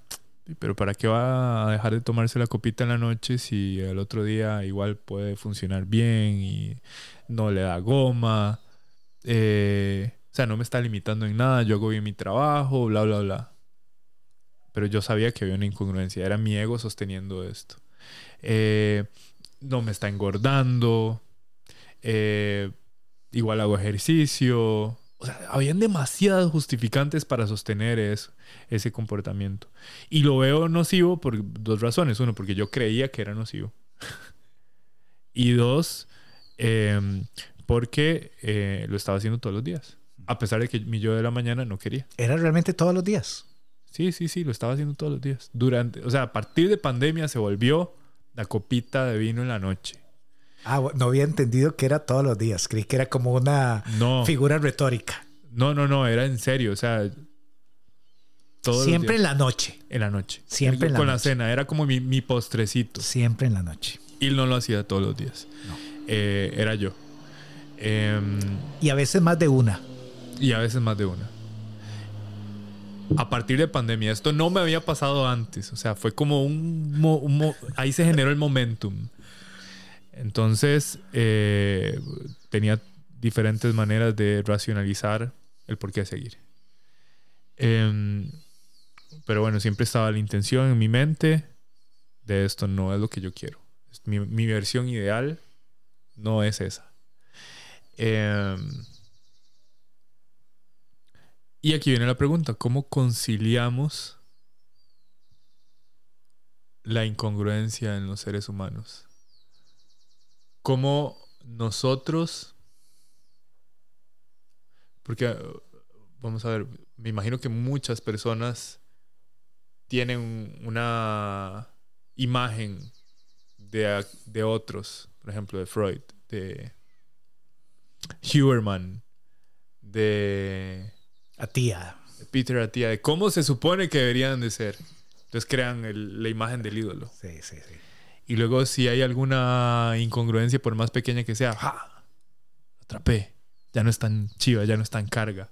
pero ¿para qué va a dejar de tomarse la copita en la noche si el otro día igual puede funcionar bien y no le da goma? Eh, o sea, no me está limitando en nada, yo hago bien mi trabajo, bla, bla, bla. Pero yo sabía que había una incongruencia, era mi ego sosteniendo esto. Eh, no me está engordando, eh, igual hago ejercicio, o sea, habían demasiados justificantes para sostener eso, ese comportamiento. Y lo veo nocivo por dos razones. Uno, porque yo creía que era nocivo. y dos, em, porque eh, lo estaba haciendo todos los días. A pesar de que mi yo de la mañana no quería. ¿Era realmente todos los días? Sí, sí, sí, lo estaba haciendo todos los días. Durante, o sea, a partir de pandemia se volvió la copita de vino en la noche. Ah, no había entendido que era todos los días. Creí que era como una No. figura retórica. No, no, no, era en serio, o sea, todos Siempre en la noche. en la noche. Siempre en la con la cena, era como mi, mi postrecito. Siempre en la noche. Y no lo hacía todos los días. No. Eh, era yo. Em, Y a veces más de una. Y a veces más de una. A partir de pandemia, esto no me había pasado antes. O sea, fue como un... ahí se generó el momentum. Entonces, eh, tenía diferentes maneras de racionalizar el por qué seguir. Em, pero bueno, siempre estaba la intención en mi mente de esto no es lo que yo quiero. Mi, mi versión ideal no es esa. Em, y aquí viene la pregunta, ¿cómo conciliamos la incongruencia en los seres humanos? ¿Cómo nosotros... Porque, vamos a ver, me imagino que muchas personas tienen una imagen de, de otros, por ejemplo, de Freud, de Huberman, de A tía. Peter Attia, de cómo se supone que deberían de ser. Entonces crean el- la imagen del ídolo. Sí, sí, sí. Y luego si hay alguna incongruencia, por más pequeña que sea, ¡ja! Atrapé. Ya no es tan chiva, ya no es tan carga.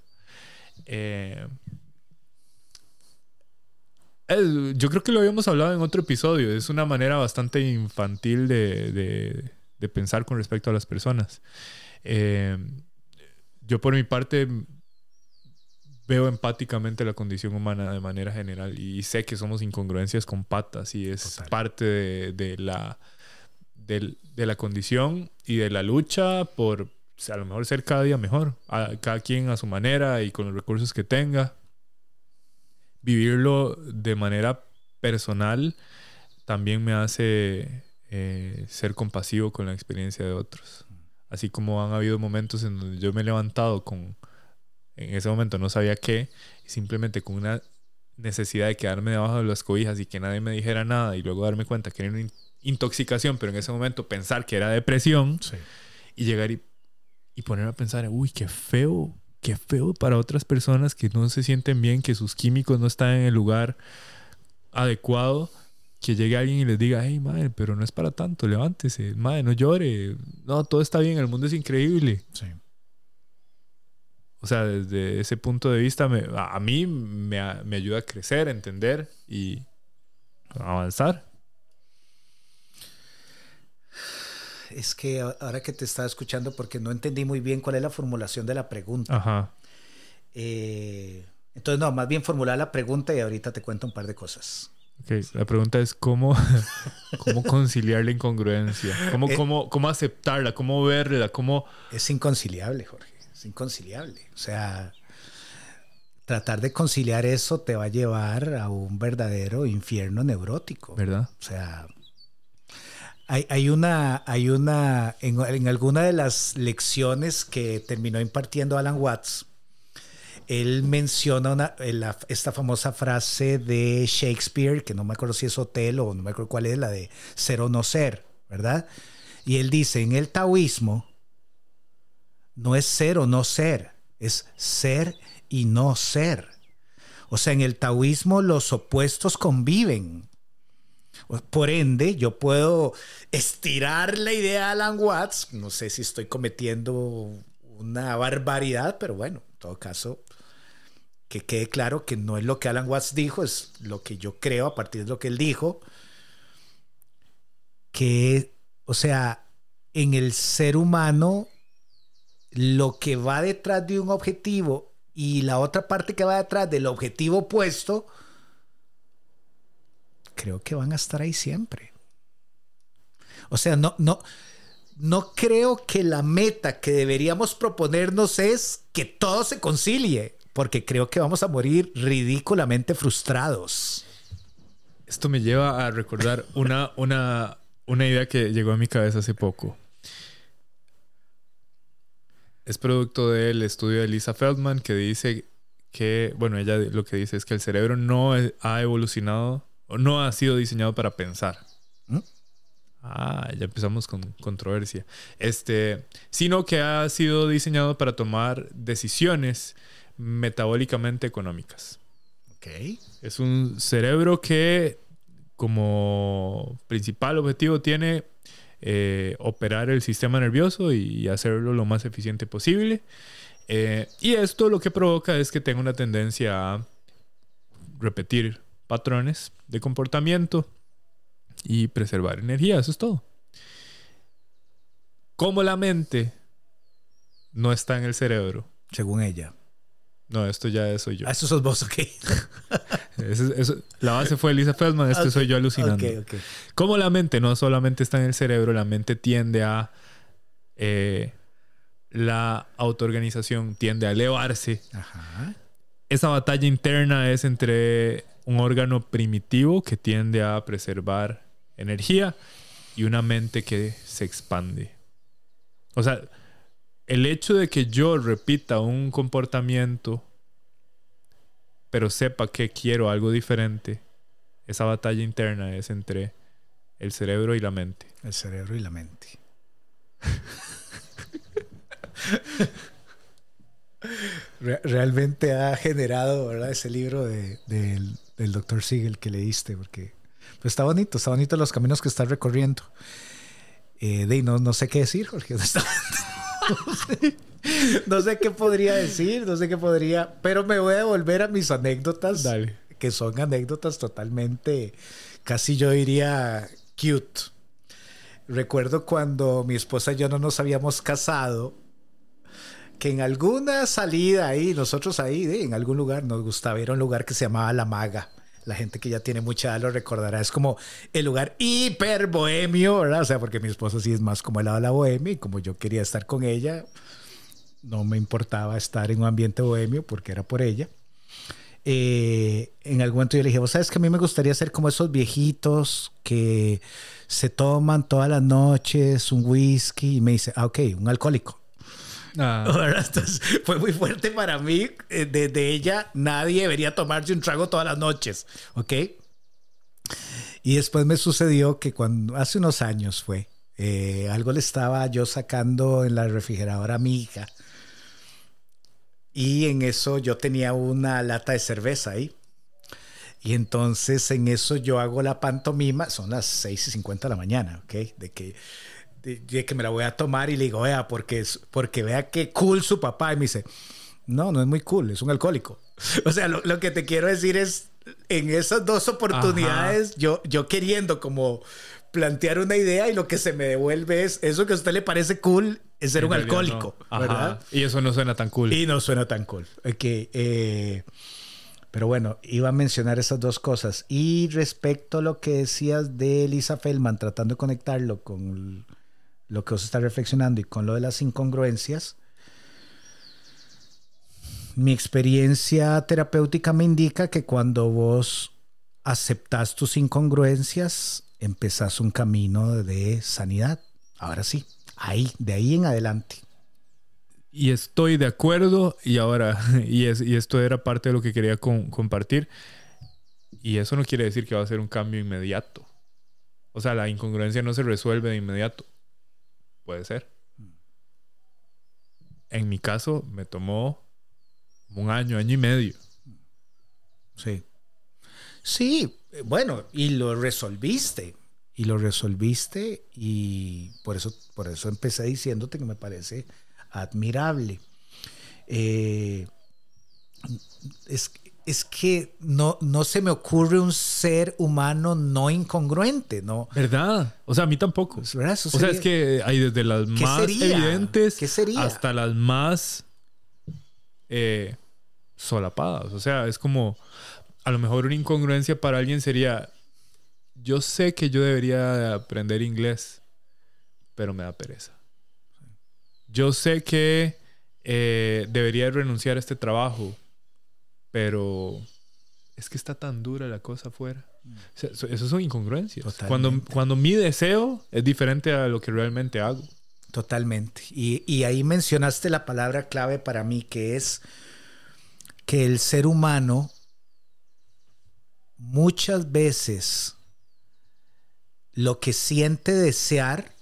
Eh, yo creo que lo habíamos hablado en otro episodio. Es una manera bastante infantil de, de- de pensar con respecto a las personas. Eh, yo por mi parte veo empáticamente la condición humana de manera general y sé que somos incongruencias con patas y es Total. parte de, de la del- de la condición y de la lucha por sea, a lo mejor ser cada día mejor, a, cada quien a su manera y con los recursos que tenga. Vivirlo de manera personal también me hace eh, ser compasivo con la experiencia de otros. Así como han habido momentos en donde yo me he levantado con, en ese momento no sabía qué, y simplemente con una necesidad de quedarme debajo de las cobijas y que nadie me dijera nada y luego darme cuenta que era una in- intoxicación, pero en ese momento pensar que era depresión Sí. y llegar y, y ponerme a pensar, uy, qué feo, qué feo para otras personas que no se sienten bien, que sus químicos no están en el lugar adecuado, que llegue alguien y les diga, hey, madre, pero no es para tanto, levántese, madre, no llore, no, todo está bien, el mundo es increíble. Sí. O sea, desde ese punto de vista, me- a, mí me, ayuda a crecer, a entender y avanzar. Es que ahora que te estaba escuchando, porque no entendí muy bien cuál es la formulación de la pregunta. Ajá. Eh, entonces, no, más bien formular la pregunta y ahorita te cuento un par de cosas. Ok, La pregunta es cómo, cómo conciliar la incongruencia, cómo, Eh. cómo, cómo aceptarla, cómo verla, cómo... Es inconciliable, Jorge. Es inconciliable. O sea, tratar de conciliar eso te va a llevar a un verdadero infierno neurótico. ¿Verdad? O sea, hay, hay una, hay una, en, en alguna de las lecciones que terminó impartiendo Alan Watts, él menciona una- la- esta famosa frase de Shakespeare, que no me acuerdo si es Hotel o no me acuerdo cuál es, la de ser o no ser, ¿verdad? Y él dice, en el taoísmo, no es ser o no ser, es ser y no ser. O sea, en el taoísmo los opuestos conviven. Por ende, yo puedo estirar la idea de Alan Watts. No sé si estoy cometiendo una barbaridad, pero bueno, en todo caso, que quede claro que no es lo que Alan Watts dijo, es lo que yo creo a partir de lo que él dijo. Que, o sea, en el ser humano, lo que va detrás de un objetivo y la otra parte que va detrás del objetivo opuesto, creo que van a estar ahí siempre. O sea, no, no, no creo que la meta que deberíamos proponernos es que todo se concilie, porque creo que vamos a morir ridículamente frustrados. Esto me lleva a recordar una, una, una idea que llegó a mi cabeza hace poco. Es producto del estudio de Lisa Feldman que dice que, bueno, ella lo que dice es que el cerebro no ha evolucionado o no ha sido diseñado para pensar. ¿Mm? Ah, ya empezamos con controversia. Este, sino que ha sido diseñado para tomar decisiones metabólicamente económicas. Ok. Es un cerebro que como principal objetivo tiene eh, operar el sistema nervioso y hacerlo lo más eficiente posible. Eh, y esto lo que provoca es que tenga una tendencia a repetir patrones de comportamiento y preservar energía. Eso es todo. Como la mente no está en el cerebro. Según ella. No, esto ya soy yo. Ah, eso sos vos, ok. Eso- eso- la base fue Lisa Feldman, este soy yo alucinando. Ok, ok. Como la mente no solamente está en el cerebro, la mente tiende a. eh, la autoorganización tiende a elevarse. Ajá. Esa batalla interna es entre un órgano primitivo que tiende a preservar energía y una mente que se expande. O sea, el hecho de que yo repita un comportamiento, pero sepa que quiero algo diferente, esa batalla interna es entre el cerebro y la mente. El cerebro y la mente. Re- realmente ha generado, ¿verdad? Ese libro de- del, del doctor Siegel que leíste, porque pues, está bonito, está bonito los caminos que estás recorriendo. Eh, de, no, no sé qué decir, Jorge. No sé, no sé qué podría decir, no sé qué podría, pero me voy a volver a mis anécdotas, Dale. que son anécdotas totalmente, casi yo diría, cute. Recuerdo cuando mi esposa y yo no nos habíamos casado, que en alguna salida ahí, nosotros ahí, en algún lugar, nos gustaba ir a un lugar que se llamaba La Maga. La gente que ya tiene mucha edad lo recordará. Es como el lugar hiper bohemio, ¿verdad? O sea, porque mi esposa sí es más como el lado de la bohemia y como yo quería estar con ella, no me importaba estar en un ambiente bohemio porque era por ella. Eh, en algún momento yo le dije, vos sabes que a mí me gustaría ser como esos viejitos que se toman todas las noches un whisky y me dice, ah, ok, un alcohólico. Entonces, fue muy fuerte para mí. Eh, Desde ella, nadie debería tomarse un trago todas las noches, ¿ok? Y después me sucedió que cuando, hace unos años fue, eh, algo le estaba yo sacando en la refrigeradora a mi hija. Y en eso yo tenía una lata de cerveza ahí. Y entonces en eso yo hago la pantomima, son las 6 y 50 de la mañana, ¿ok? De que, de que me la voy a tomar y le digo, vea, porque, porque vea qué cool su papá. Y me dice, no, no es muy cool, es un alcohólico. O sea, lo, lo que te quiero decir es, en esas dos oportunidades, yo, yo queriendo como plantear una idea y lo que se me devuelve es, eso que a usted le parece cool es ser En un alcohólico, no. Ajá. ¿verdad? Y eso no suena tan cool. Y no suena tan cool. Ok, eh, pero bueno, iba a mencionar esas dos cosas. Y respecto a lo que decías de Lisa Feldman, tratando de conectarlo con lo que vos estás reflexionando y con lo de las incongruencias, mi experiencia terapéutica me indica que cuando vos aceptas tus incongruencias, empezás un camino de sanidad. Ahora sí, ahí, de ahí en adelante. Y estoy de acuerdo y ahora, y, es, y esto era parte de lo que quería compartir. Y eso no quiere decir que va a ser un cambio inmediato. O sea, la incongruencia no se resuelve de inmediato. Puede ser. En mi caso, me tomó un año, año y medio. Sí. Sí, bueno, y lo resolviste. Y lo resolviste y por eso, por eso empecé diciéndote que me parece admirable. Eh, es, es que no, no se me ocurre un ser humano no incongruente, ¿no? ¿Verdad? O sea, a mí tampoco. ¿Verdad? Eso O sea, sería- es que hay desde las ¿Qué más sería? evidentes ¿Qué sería? hasta las más eh, solapadas. O sea, es como a lo mejor una incongruencia para alguien sería yo sé que yo debería aprender inglés, pero me da pereza. Yo sé que eh, debería renunciar a este trabajo, pero es que está tan dura la cosa afuera. O sea, eso, son incongruencias. Cuando, cuando mi deseo es diferente a lo que realmente hago. Totalmente. Y, y ahí mencionaste la palabra clave para mí, que es que el ser humano muchas veces lo que siente desear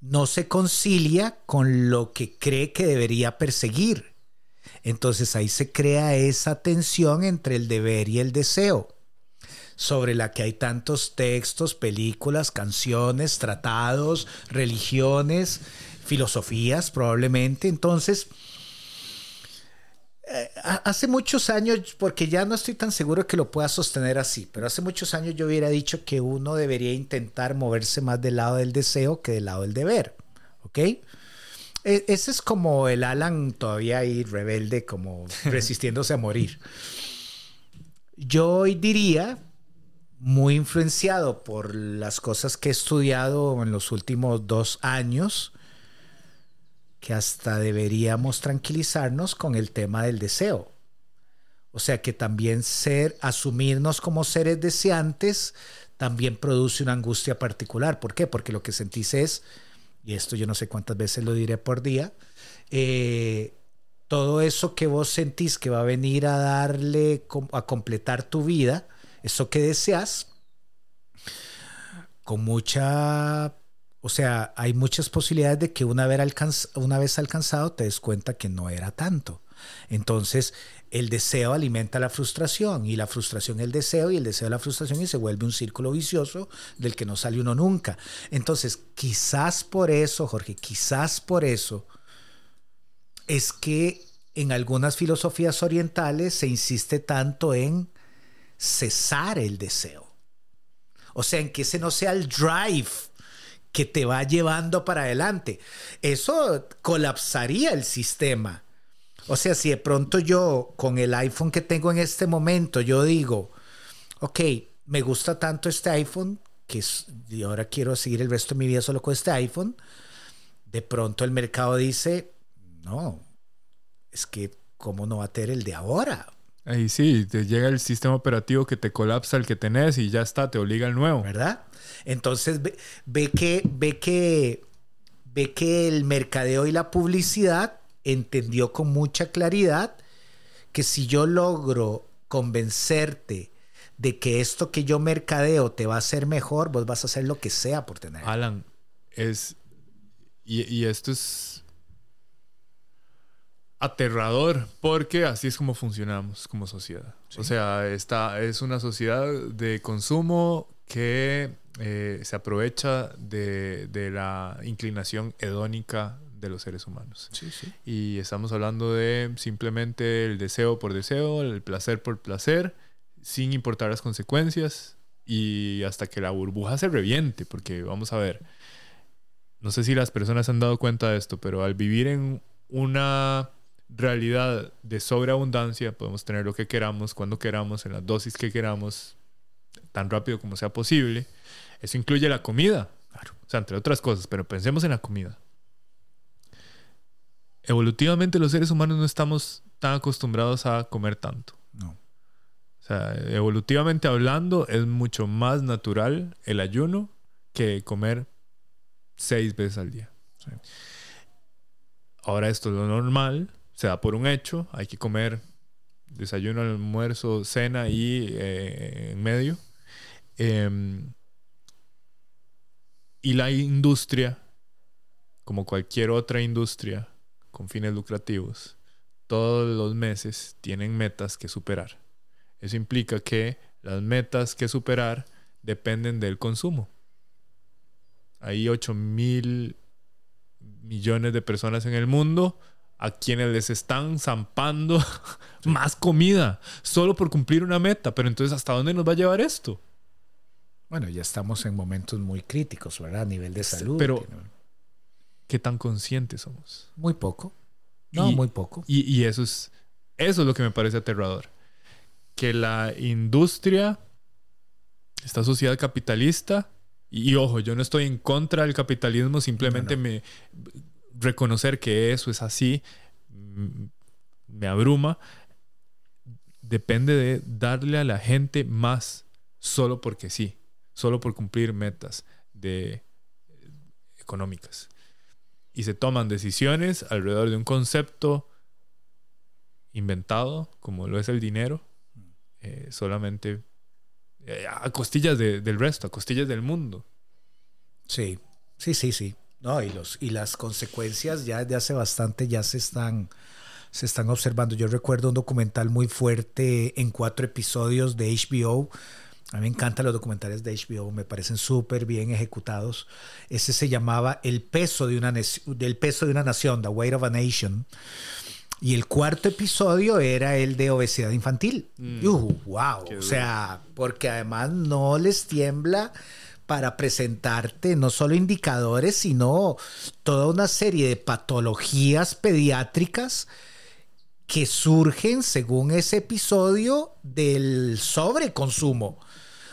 no se concilia con lo que cree que debería perseguir. Entonces ahí se crea esa tensión entre el deber y el deseo, sobre la que hay tantos textos, películas, canciones, tratados, religiones, filosofías probablemente. Entonces, eh, hace muchos años, porque ya no estoy tan seguro que lo pueda sostener así, pero hace muchos años yo hubiera dicho que uno debería intentar moverse más del lado del deseo que del lado del deber. ¿Ok? E, ese es como el Alan todavía ahí rebelde, como resistiéndose a morir. Yo hoy diría, muy influenciado por las cosas que he estudiado en los últimos dos años, que hasta deberíamos tranquilizarnos con el tema del deseo. O sea que también ser, asumirnos como seres deseantes, también produce una angustia particular. ¿Por qué? Porque lo que sentís es, y esto yo no sé cuántas veces lo diré por día, eh, todo eso que vos sentís que va a venir a darle, a completar tu vida, eso que deseas, con mucha o sea, hay muchas posibilidades de que una vez, una vez alcanzado te des cuenta que no era tanto. Entonces, el deseo alimenta la frustración y la frustración el deseo y el deseo la frustración y se vuelve un círculo vicioso del que no sale uno nunca. Entonces, quizás por eso, Jorge, quizás por eso es que en algunas filosofías orientales se insiste tanto en cesar el deseo. O sea, en que ese no sea el drive que te va llevando para adelante. Eso colapsaría el sistema. O sea, si de pronto yo con el iPhone que tengo en este momento, yo digo, ok, me gusta tanto este iPhone que y ahora quiero seguir el resto de mi vida solo con este iPhone, de pronto el mercado dice, no, es que ¿cómo no va a tener el de ahora? Ahí sí, te llega el sistema operativo que te colapsa el que tenés y ya está, te obliga al nuevo. ¿Verdad? Entonces ve, que, ve, que, ve que el mercadeo y la publicidad entendió con mucha claridad que si yo logro convencerte de que esto que yo mercadeo te va a hacer mejor, vos vas a hacer lo que sea por tener. Alan, es. Y, y esto es aterrador porque así es como funcionamos como sociedad. O sea, esta es una sociedad de consumo que eh, se aprovecha de, la inclinación hedónica de los seres humanos. Y estamos hablando de simplemente el deseo por deseo, el placer por placer, sin importar las consecuencias y hasta que la burbuja se reviente, porque vamos a ver, no sé si las personas han dado cuenta de esto, pero al vivir en una realidad de sobreabundancia, podemos tener lo que queramos, cuando queramos, en las dosis que queramos, tan rápido como sea posible. Eso incluye la comida, o sea, entre otras cosas, pero pensemos en la comida. Evolutivamente los seres humanos no estamos tan acostumbrados a comer tanto. No. O sea, evolutivamente hablando, es mucho más natural el ayuno que comer seis veces al día. Ahora esto es lo normal, se da por un hecho, hay que comer desayuno, almuerzo, cena y eh, en medio. Em, y la industria, como cualquier otra industria con fines lucrativos, todos los meses tienen metas que superar. Eso implica que las metas que superar dependen del consumo. Hay 8 mil millones de personas en el mundo a quienes les están zampando más comida solo por cumplir una meta. Pero entonces, ¿hasta dónde nos va a llevar esto? Bueno, ya estamos en momentos muy críticos, ¿verdad? A nivel de salud. Pero, ¿qué tan conscientes somos? Muy poco. No, muy poco. Y, eso, es, eso es lo que me parece aterrador. Que la industria, esta sociedad capitalista, y, ojo, yo no estoy en contra del capitalismo, simplemente me reconocer que eso es así mm, me abruma. Depende de darle a la gente más solo porque sí solo por cumplir metas de, económicas. Y se toman decisiones alrededor de un concepto inventado, como lo es el dinero, eh, solamente eh, a costillas de- del resto, a costillas del mundo. Sí, sí, sí, sí. No, y, los, y las consecuencias ya desde hace bastante ya se están, se están observando. Yo recuerdo un documental muy fuerte en cuatro episodios de HBO. A mí me encantan los documentales de HBO, me parecen súper bien ejecutados. Ese se llamaba El peso de una, del peso de una nación, The Weight of a Nation. Y el cuarto episodio era el de obesidad infantil. Y, uh, wow. Qué O duro. sea, porque además no les tiembla para presentarte no solo indicadores, sino toda una serie de patologías pediátricas que surgen según ese episodio del sobreconsumo.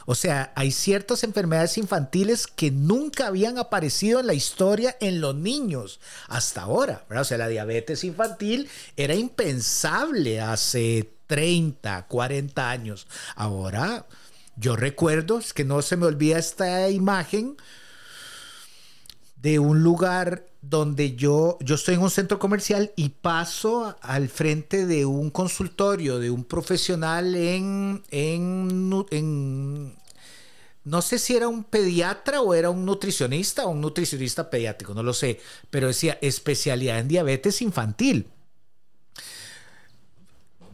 O sea, hay ciertas enfermedades infantiles que nunca habían aparecido en la historia en los niños hasta ahora. O sea, la diabetes infantil era impensable hace 30, 40 años. Ahora, yo recuerdo, es que no se me olvida esta imagen de un lugar donde yo, yo estoy en un centro comercial y paso al frente de un consultorio de un profesional en, en, en- no sé si era un pediatra o era un nutricionista o un nutricionista pediátrico, no lo sé, pero decía especialidad en diabetes infantil.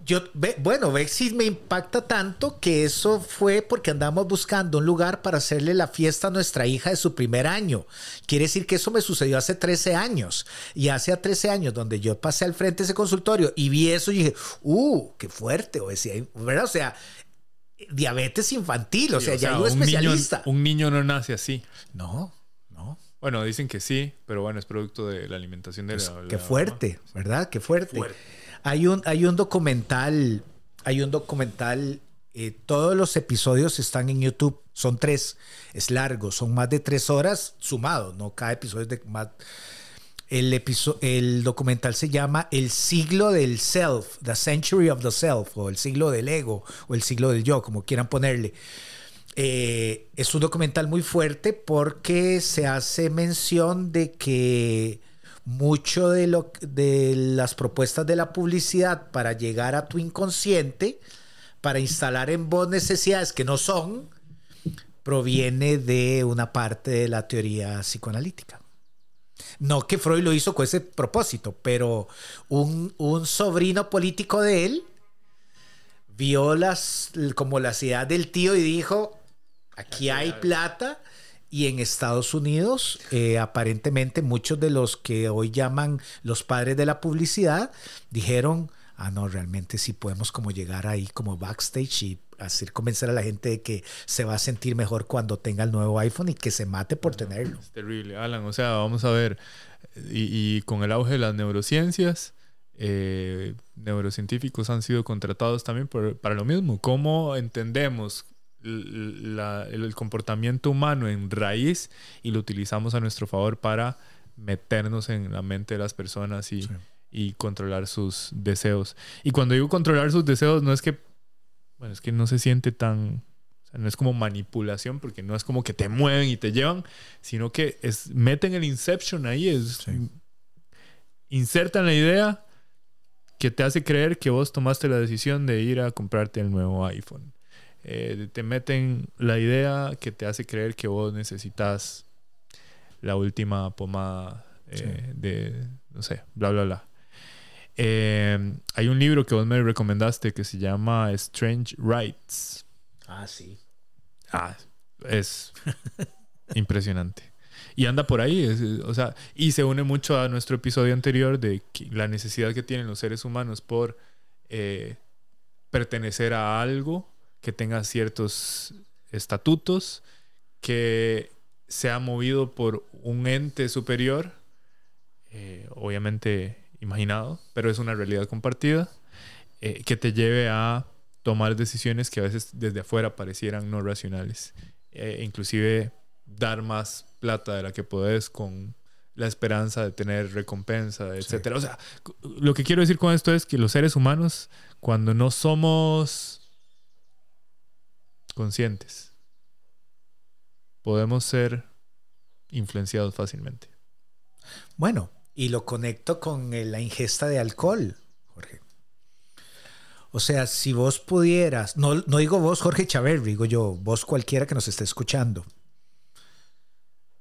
Yo, ve- bueno, ve si me impacta tanto que eso fue porque andamos buscando un lugar para hacerle la fiesta a nuestra hija de su primer año. Quiere decir que eso me sucedió hace 13 años. Y hace 13 años, donde yo pasé al frente de ese consultorio y vi eso y dije, ¡uh, qué fuerte! O sea, ¿verdad? O sea, diabetes infantil, o sea, ya hay un un niño, especialista. un niño no nace así. No, no. Bueno, dicen que sí, pero bueno, es producto de la alimentación de Pues, la, qué la fuerte, ¿verdad? Qué fuerte. Fuerte. Hay un, hay un documental, hay un documental, eh, todos los episodios están en YouTube, son tres, es largo, son más de tres horas sumados, no cada episodio es de más. El, episo- el documental se llama El siglo del self, The Century of the Self, o el siglo del ego, o el siglo del yo, como quieran ponerle. Eh, es un documental muy fuerte porque se hace mención de que mucho de, lo, de las propuestas de la publicidad para llegar a tu inconsciente, para instalar en vos necesidades que no son, proviene de una parte de la teoría psicoanalítica. No que Freud lo hizo con ese propósito, pero un, un sobrino político de él vio las, como la ciudad del tío y dijo, aquí hay plata. Y en Estados Unidos, eh, aparentemente muchos de los que hoy llaman los padres de la publicidad dijeron, ah, no, realmente sí podemos como llegar ahí como backstage y hacer convencer a la gente de que se va a sentir mejor cuando tenga el nuevo iPhone y que se mate por tenerlo. Es terrible, Alan. O sea, vamos a ver, y, y con el auge de las neurociencias, eh, neurocientíficos han sido contratados también por- para lo mismo. ¿Cómo entendemos la- el comportamiento humano en raíz y lo utilizamos a nuestro favor para meternos en la mente de las personas y, Sí. y controlar sus deseos? Y cuando digo controlar sus deseos, no es que, bueno, es que no se siente tan... o sea, no es como manipulación, porque no es como que te mueven y te llevan, sino que es, meten el inception ahí, es, Sí. insertan la idea que te hace creer que vos tomaste la decisión de ir a comprarte el nuevo iPhone. Eh, te meten la idea que te hace creer que vos necesitas la última pomada eh, de, no sé, bla, bla, bla. Eh, hay un libro que vos me recomendaste que se llama Strange Rights. Ah, sí. Ah, es impresionante. Y anda por ahí, es- o sea, y se une mucho a nuestro episodio anterior de la necesidad que tienen los seres humanos por eh, pertenecer a algo que tenga ciertos estatutos, que sea movido por un ente superior, eh, obviamente imaginado, pero es una realidad compartida, eh, que te lleve a tomar decisiones que a veces desde afuera parecieran no racionales. Eh, inclusive dar más plata de la que podés con la esperanza de tener recompensa, etcétera. O sea, lo que quiero decir con esto es que los seres humanos, cuando no somos conscientes, podemos ser influenciados fácilmente. Bueno, y lo conecto con eh, la ingesta de alcohol, Jorge. O sea, si vos pudieras, no, no digo vos Jorge Chávez, digo yo, vos cualquiera que nos esté escuchando.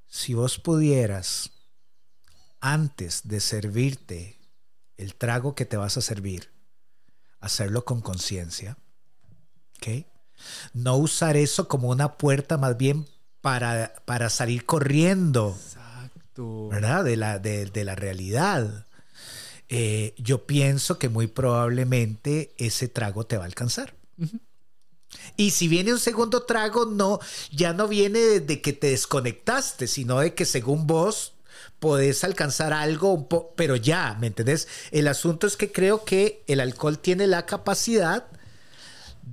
Si vos pudieras, antes de servirte el trago que te vas a servir, hacerlo con conciencia, ¿ok? No usar eso como una puerta más bien para, para salir corriendo, Exacto. ¿verdad? De la, de, de la realidad. Eh, yo pienso que muy probablemente ese trago te va a alcanzar. Y si viene un segundo trago, no, ya no viene de, de que te desconectaste, sino de que según vos podés alcanzar algo, pero ya, ¿me entendés? El asunto es que creo que el alcohol tiene la capacidad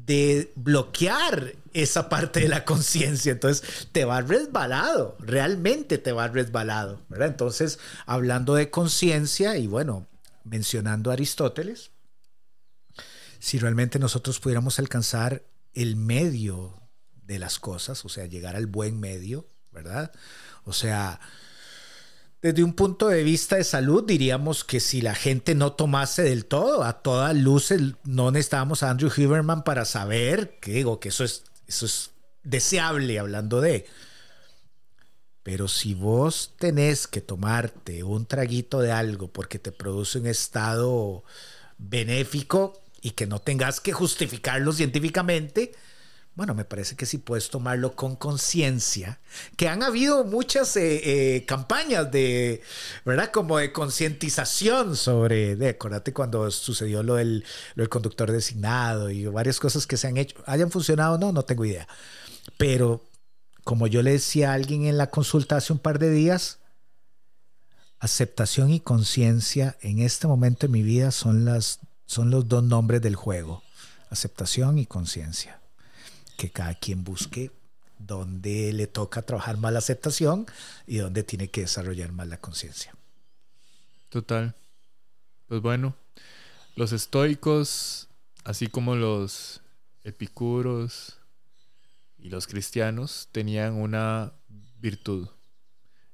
de bloquear esa parte de la conciencia. Entonces te va resbalado, realmente te va resbalado, ¿verdad? Entonces, hablando de conciencia y bueno, mencionando a Aristóteles, si realmente nosotros pudiéramos alcanzar el medio de las cosas, o sea, llegar al buen medio, ¿verdad? O sea, desde un punto de vista de salud, diríamos que si la gente no tomase del todo, a todas luces, no necesitábamos a Andrew Huberman para saber que digo que eso es, eso es deseable hablando de. Pero si vos tenés que tomarte un traguito de algo porque te produce un estado benéfico y que no tengas que justificarlo científicamente, bueno, me parece que sí puedes tomarlo con conciencia, que han habido muchas eh, eh, campañas de, ¿verdad? Como de concientización sobre, de, acuérdate cuando sucedió lo del, lo del conductor designado y varias cosas que se han hecho, hayan funcionado o no, no tengo idea. Pero como yo le decía a alguien en la consulta hace un par de días, aceptación y conciencia en este momento de mi vida son, las, son los dos nombres del juego, aceptación y conciencia que cada quien busque dónde le toca trabajar más la aceptación y dónde tiene que desarrollar más la conciencia. Total. Pues bueno, los estoicos, así como los epicuros y los cristianos, tenían una virtud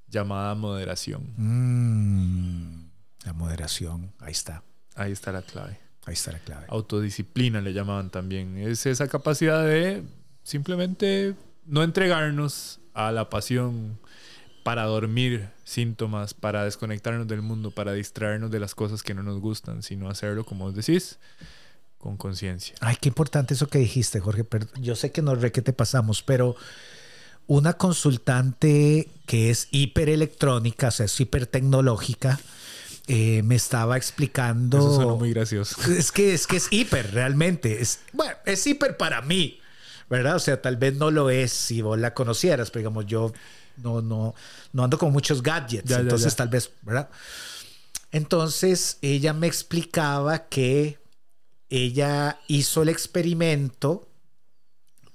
llamada moderación. Mm, la moderación, ahí está, Ahí está la clave. Ahí está la clave. Autodisciplina le llamaban también. Es esa capacidad de simplemente no entregarnos a la pasión para dormir síntomas, para desconectarnos del mundo, para distraernos de las cosas que no nos gustan, sino hacerlo, como vos decís, con conciencia. Ay, qué importante eso que dijiste, Jorge. Yo sé que no re que te pasamos, pero una consultante que es hiperelectrónica, o sea, es hipertecnológica, eh, me estaba explicando. Eso suena muy gracioso. Es que es que es hiper, realmente. Es, bueno, es hiper para mí, ¿verdad? O sea, tal vez no lo es si vos la conocieras, pero digamos, yo no, no, no ando con muchos gadgets, Ya, ya, entonces ya. tal vez, ¿verdad? Entonces ella me explicaba que ella hizo el experimento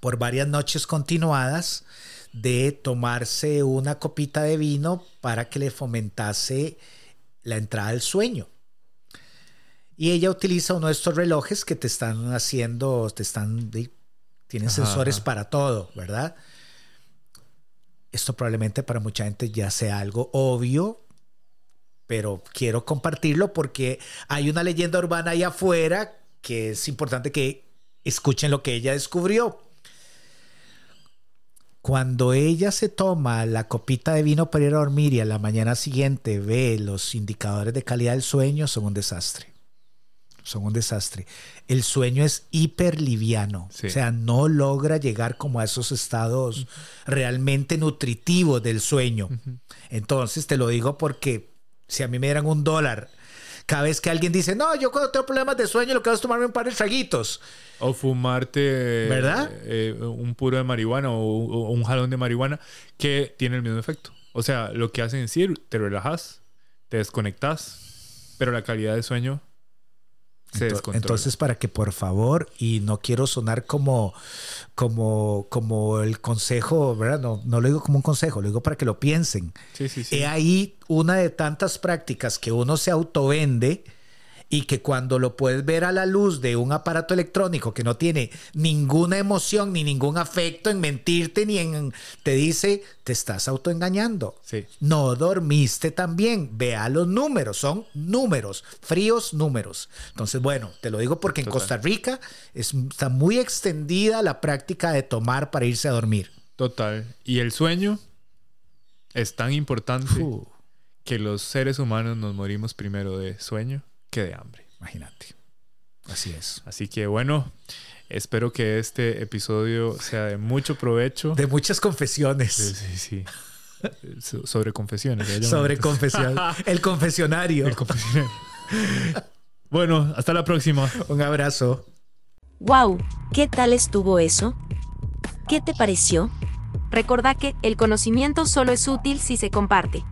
por varias noches continuadas de tomarse una copita de vino para que le fomentase la entrada al sueño. Y ella utiliza uno de estos relojes que te están haciendo, te están, tienen Ajá, sensores ajá. para todo, ¿verdad? Esto probablemente para mucha gente ya sea algo obvio, pero quiero compartirlo porque hay una leyenda urbana ahí afuera que es importante que escuchen lo que ella descubrió. Cuando ella se toma la copita de vino para ir a dormir y a la mañana siguiente ve los indicadores de calidad del sueño, son un desastre. Son un desastre. El sueño es hiper liviano. Sí. O sea, no logra llegar como a esos estados realmente nutritivos del sueño. Entonces te lo digo porque si a mí me dieran un dólar cada vez que alguien dice, no, yo cuando tengo problemas de sueño lo que hago es tomarme un par de traguitos. O fumarte ¿Verdad? eh, un puro de marihuana o, o un jalón de marihuana que tiene el mismo efecto. O sea, lo que hacen es decir, te relajas, te desconectas, pero la calidad de sueño se. Entonces, para que por favor, y no quiero sonar como, como, como el consejo, ¿verdad? No, no lo digo como un consejo, lo digo para que lo piensen. sí, sí, sí. He ahí una de tantas prácticas que uno se autovende y que cuando lo puedes ver a la luz de un aparato electrónico que no tiene ninguna emoción ni ningún afecto en mentirte ni en te dice te estás autoengañando. Sí. No dormiste también. Vea los números, son números, fríos números. Entonces, bueno, te lo digo porque en. Costa Rica es- está muy extendida la práctica de tomar para irse a dormir. Total. Y el sueño es tan importante que los seres humanos nos morimos primero de sueño que de hambre. imagínate. Así es. Así que bueno, espero que este episodio sea de mucho provecho. De muchas confesiones. Sí, sí, sí. So- Sobre confesiones. ¿eh? Sobre confesión. El confesionario. El confesionario. Bueno, hasta la próxima. Un abrazo. ¡Wow! ¿Qué tal estuvo eso? ¿Qué te pareció? Recordá que el conocimiento solo es útil si se comparte.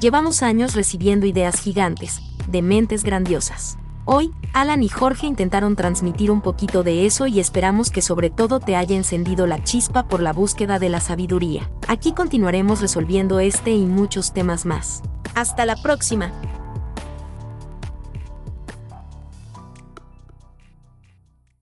Llevamos años recibiendo ideas gigantes, de mentes grandiosas. Hoy, Alan y Jorge intentaron transmitir un poquito de eso y esperamos que sobre todo te haya encendido la chispa por la búsqueda de la sabiduría. Aquí continuaremos resolviendo este y muchos temas más. Hasta la próxima.